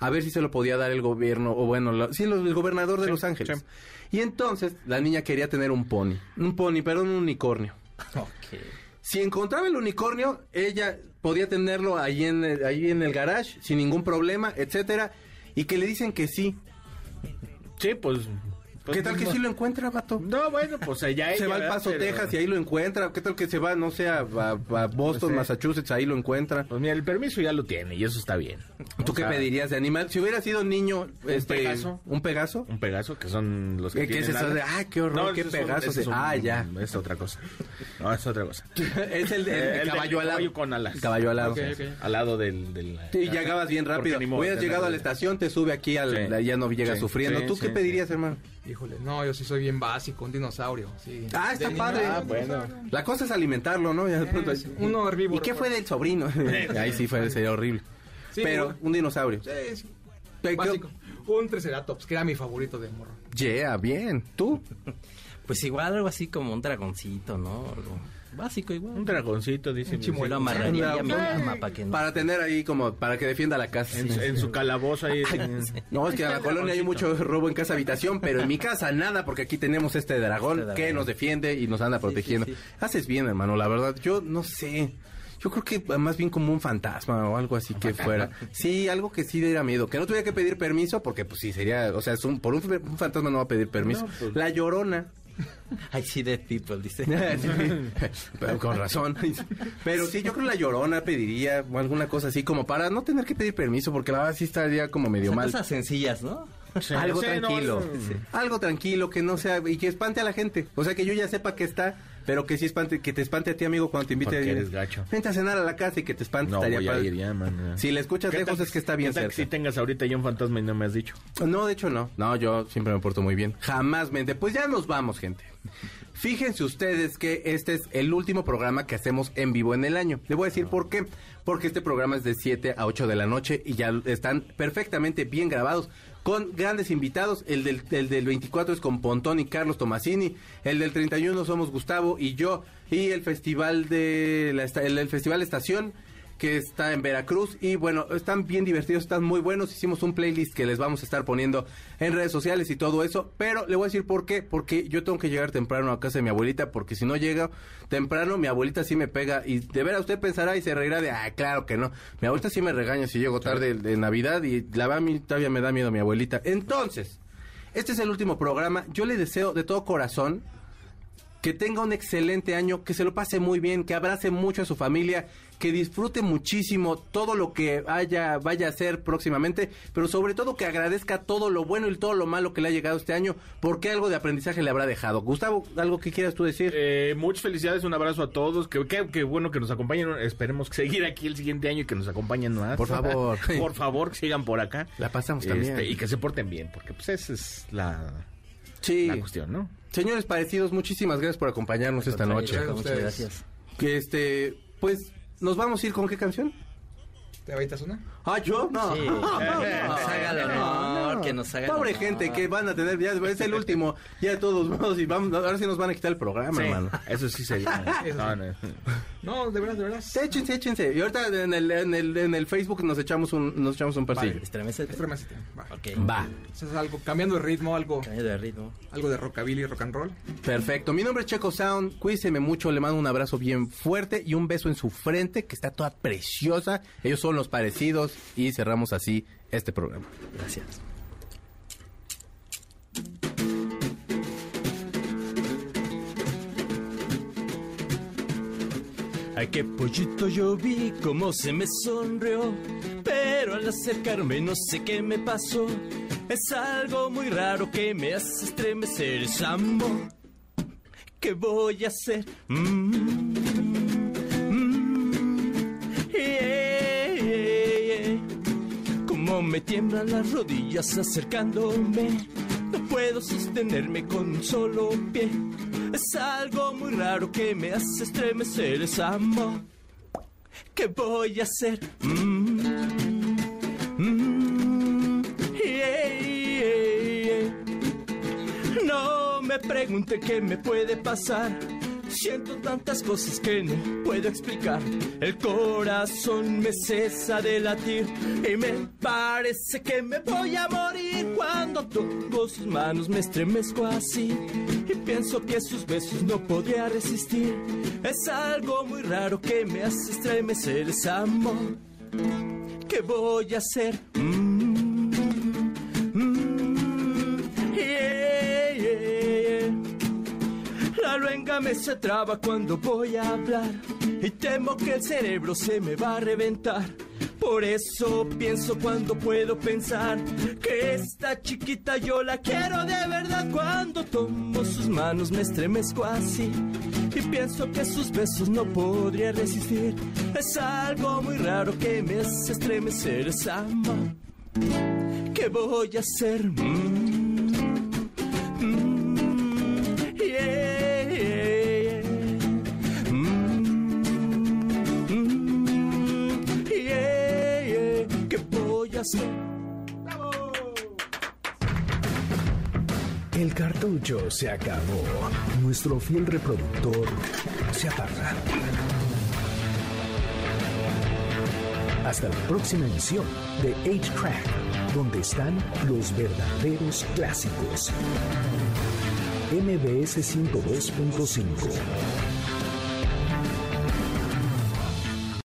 Speaker 2: a ver si se lo podía dar el gobierno, o bueno, lo- sí, el gobernador de
Speaker 3: Sí,
Speaker 2: Los Ángeles.
Speaker 3: sí.
Speaker 2: Y entonces la niña quería tener un pony, un pony, pero un unicornio.
Speaker 7: Ok.
Speaker 2: Si encontraba el unicornio, ella podía tenerlo ahí en el, ahí en el garage sin ningún problema, etcétera, y que le dicen que sí.
Speaker 3: Sí, pues... pues,
Speaker 2: ¿Qué tal que
Speaker 3: no.
Speaker 2: sí lo encuentra, vato?
Speaker 3: No, bueno, pues allá
Speaker 2: se va al. Paso,
Speaker 3: Pero-
Speaker 2: Texas y ahí lo encuentra. ¿Qué tal que se va, no sé, a, a- a Boston,
Speaker 3: No sé.
Speaker 2: Massachusetts, ahí lo encuentra?
Speaker 3: Pues mira, el permiso ya lo tiene y eso está bien.
Speaker 2: ¿Tú
Speaker 3: O
Speaker 2: qué
Speaker 3: sea,
Speaker 2: pedirías de animal? Si hubiera sido niño, este,
Speaker 3: pegaso.
Speaker 2: ¿Un pegaso?
Speaker 3: Un pegaso, que son los que
Speaker 2: ¿Qué- qué
Speaker 3: tienen
Speaker 2: es eso de, ah, qué horror, qué
Speaker 3: un-
Speaker 2: pegaso?
Speaker 3: un-
Speaker 2: Ah, ya.
Speaker 3: Es otra cosa. No, es otra cosa.
Speaker 2: es el,
Speaker 3: Eh, el
Speaker 2: caballo alado.
Speaker 3: caballo con alas.
Speaker 2: Caballo alado.
Speaker 5: Ok, ok.
Speaker 3: Al lado del... del
Speaker 2: Sí, llegabas bien rápido. Hubieras llegado a la estación, te sube aquí, al, ya no llegas sufriendo. ¿Tú qué pedirías, hermano?
Speaker 5: Híjole, no, yo sí soy bien básico, un dinosaurio. Sí.
Speaker 2: Ah, está
Speaker 5: De
Speaker 2: padre.
Speaker 3: Ah, bueno.
Speaker 2: La cosa es alimentarlo, ¿no? Ya de pronto-
Speaker 5: Es uno herbívoro.
Speaker 2: ¿Y qué fue del sobrino? Ahí sí fue, sería horrible.
Speaker 5: Sí,
Speaker 2: Pero
Speaker 5: bueno.
Speaker 2: un dinosaurio.
Speaker 5: Sí, sí.
Speaker 2: ¿Qué-
Speaker 5: Básico. Un triceratops, que era mi favorito de morro.
Speaker 2: Yeah, bien. ¿Tú?
Speaker 7: Pues igual algo así como un dragoncito, ¿no? Algo básico igual.
Speaker 3: Un dragoncito, dice.
Speaker 5: Un chimuelo.
Speaker 7: Lo amarraría para que no...
Speaker 2: Para tener ahí como, para que defienda la casa.
Speaker 3: En, su- en su calabozo ahí.
Speaker 2: No, es que en la colonia hay mucho robo en casa habitación, pero en mi casa nada, porque aquí tenemos este dragón,
Speaker 7: Este dragón.
Speaker 2: que nos defiende y nos anda protegiendo.
Speaker 7: sí, sí.
Speaker 2: Haces bien, hermano, la verdad. Yo no sé. Yo creo que más bien como un fantasma o algo así que fuera. Sí, algo que sí diera miedo. Que no tuviera que pedir permiso, porque pues sí, sería, o sea, es un- por un, un fantasma no va a pedir permiso.
Speaker 3: No, pues-
Speaker 2: La llorona.
Speaker 7: I see dead people, dice.
Speaker 2: Pero con razón. Pero sí, yo creo la llorona pediría o alguna cosa así como para no tener que pedir permiso, porque la verdad sí estaría como medio
Speaker 7: Son
Speaker 2: mal.
Speaker 7: cosas sencillas, ¿no?
Speaker 2: Algo
Speaker 3: Sí, no,
Speaker 2: tranquilo.
Speaker 3: no.
Speaker 2: Algo tranquilo, que no sea. Y que espante a la gente. O sea, que yo ya sepa que está, pero que sí espante, que te espante a ti, amigo, cuando te invite
Speaker 3: Porque
Speaker 2: a ir.
Speaker 3: eres gacho.
Speaker 2: Vente a cenar a la casa y que te espante.
Speaker 3: No
Speaker 2: estaría
Speaker 3: voy a
Speaker 2: padre.
Speaker 3: ir ya, man.
Speaker 2: Si le escuchas
Speaker 3: ¿Qué
Speaker 2: lejos es que está bien
Speaker 3: qué
Speaker 2: cerca.
Speaker 3: que Si tengas ahorita ya un fantasma y no me has dicho.
Speaker 2: No, de hecho no. No, yo siempre me porto muy bien. Jamás mente. Pues ya nos vamos, gente. Fíjense ustedes que este es el último programa que hacemos en vivo en el año. Le voy a decir por qué. Porque este programa es de 7 a 8 de la noche y ya están perfectamente bien grabados con grandes invitados. El del, el del 24 es con Pontón y Carlos Tomasini. El del 31 somos Gustavo y yo. Y el festival de la, el, el festival Estación que está en Veracruz. Y bueno, están bien divertidos, están muy buenos, hicimos un playlist que les vamos a estar poniendo en redes sociales y todo eso, pero le voy a decir por qué, porque yo tengo que llegar temprano a casa de mi abuelita, porque si no llega temprano, mi abuelita sí me pega. Y de veras usted pensará y se reirá de, ah, claro que no, mi abuelita sí me regaña si llego tarde de Navidad y la verdad a mí todavía me da miedo mi abuelita. Entonces, este es el último programa, yo le deseo de todo corazón que tenga un excelente año, que se lo pase muy bien, que abrace mucho a su familia, que disfrute muchísimo todo lo que haya, vaya a hacer próximamente, pero sobre todo que agradezca todo lo bueno y todo lo malo que le ha llegado este año, porque algo de aprendizaje le habrá dejado. Gustavo, algo que quieras tú decir.
Speaker 3: Eh, muchas felicidades, un abrazo a todos. Qué que, que bueno que nos acompañen. Esperemos seguir aquí el siguiente año y que nos acompañen más.
Speaker 2: Por favor.
Speaker 3: por favor, que sigan por acá.
Speaker 2: La pasamos
Speaker 3: Este,
Speaker 2: también.
Speaker 3: Y que se porten bien, porque pues esa es la,
Speaker 2: sí.
Speaker 3: la cuestión, ¿no?
Speaker 2: Señores parecidos, muchísimas gracias por acompañarnos esta noche.
Speaker 7: Muchas gracias.
Speaker 2: Que este, pues, nos vamos a ir con qué canción?
Speaker 5: ¿Te avientas una?
Speaker 2: Ah, yo no.
Speaker 7: Sí.
Speaker 2: No, no,
Speaker 7: honor, que nos
Speaker 2: Pobre
Speaker 7: honor.
Speaker 2: gente que van a tener, ya es el último, ya de todos modos, y vamos, ahora sí nos van a quitar el programa, hermano.
Speaker 3: Eso sí sería.
Speaker 5: Eso
Speaker 3: no,
Speaker 5: sí.
Speaker 3: no.
Speaker 5: De verdad, de verdad.
Speaker 2: Échense, échense. Y ahorita en el, en el, en el Facebook nos echamos un, nos echamos un parcillo.
Speaker 7: Estremecete.
Speaker 5: Estremecete. Va.
Speaker 2: Va.
Speaker 5: Eso es algo, cambiando de ritmo, algo,
Speaker 7: de ritmo.
Speaker 5: algo de rockabilly, rock and roll.
Speaker 2: Perfecto. Mi nombre es Checo Sound. Cuídense mucho. Le mando un abrazo bien fuerte y un beso en su frente, que está toda preciosa. Ellos son los parecidos. Y cerramos así este programa.
Speaker 7: Gracias. Ay, qué pollito yo vi cómo se me sonrió, pero al acercarme no sé qué me pasó.
Speaker 6: Es algo muy raro que me hace estremecer, es amor. ¿Qué voy a hacer? Mm, mm. Como me tiemblan las rodillas acercándome. No puedo sostenerme con un solo pie. Es algo muy raro que me hace estremecer, es amor. ¿Qué voy a hacer? Mm, mm. No me pregunte qué me puede pasar. Siento tantas cosas que no puedo explicar. El corazón me cesa de latir y me parece que me voy a morir cuando toco sus manos me estremezco así y pienso que sus besos no podría resistir. Es algo muy raro que me hace estremecer, es amor. ¿Qué voy a hacer? Mm, me se traba cuando voy a hablar y temo que el cerebro se me va a reventar. Por eso pienso cuando puedo pensar que esta chiquita yo la quiero de verdad. Cuando tomo sus manos me estremezco así y pienso que sus besos no podría resistir. Es algo muy raro que me hace estremecer, es amor. ¿Qué voy a hacer? Mm,
Speaker 1: El cartucho se acabó. Nuestro fiel reproductor se apaga. Hasta la próxima emisión de 8-Track, donde están los verdaderos clásicos. MBS 102.5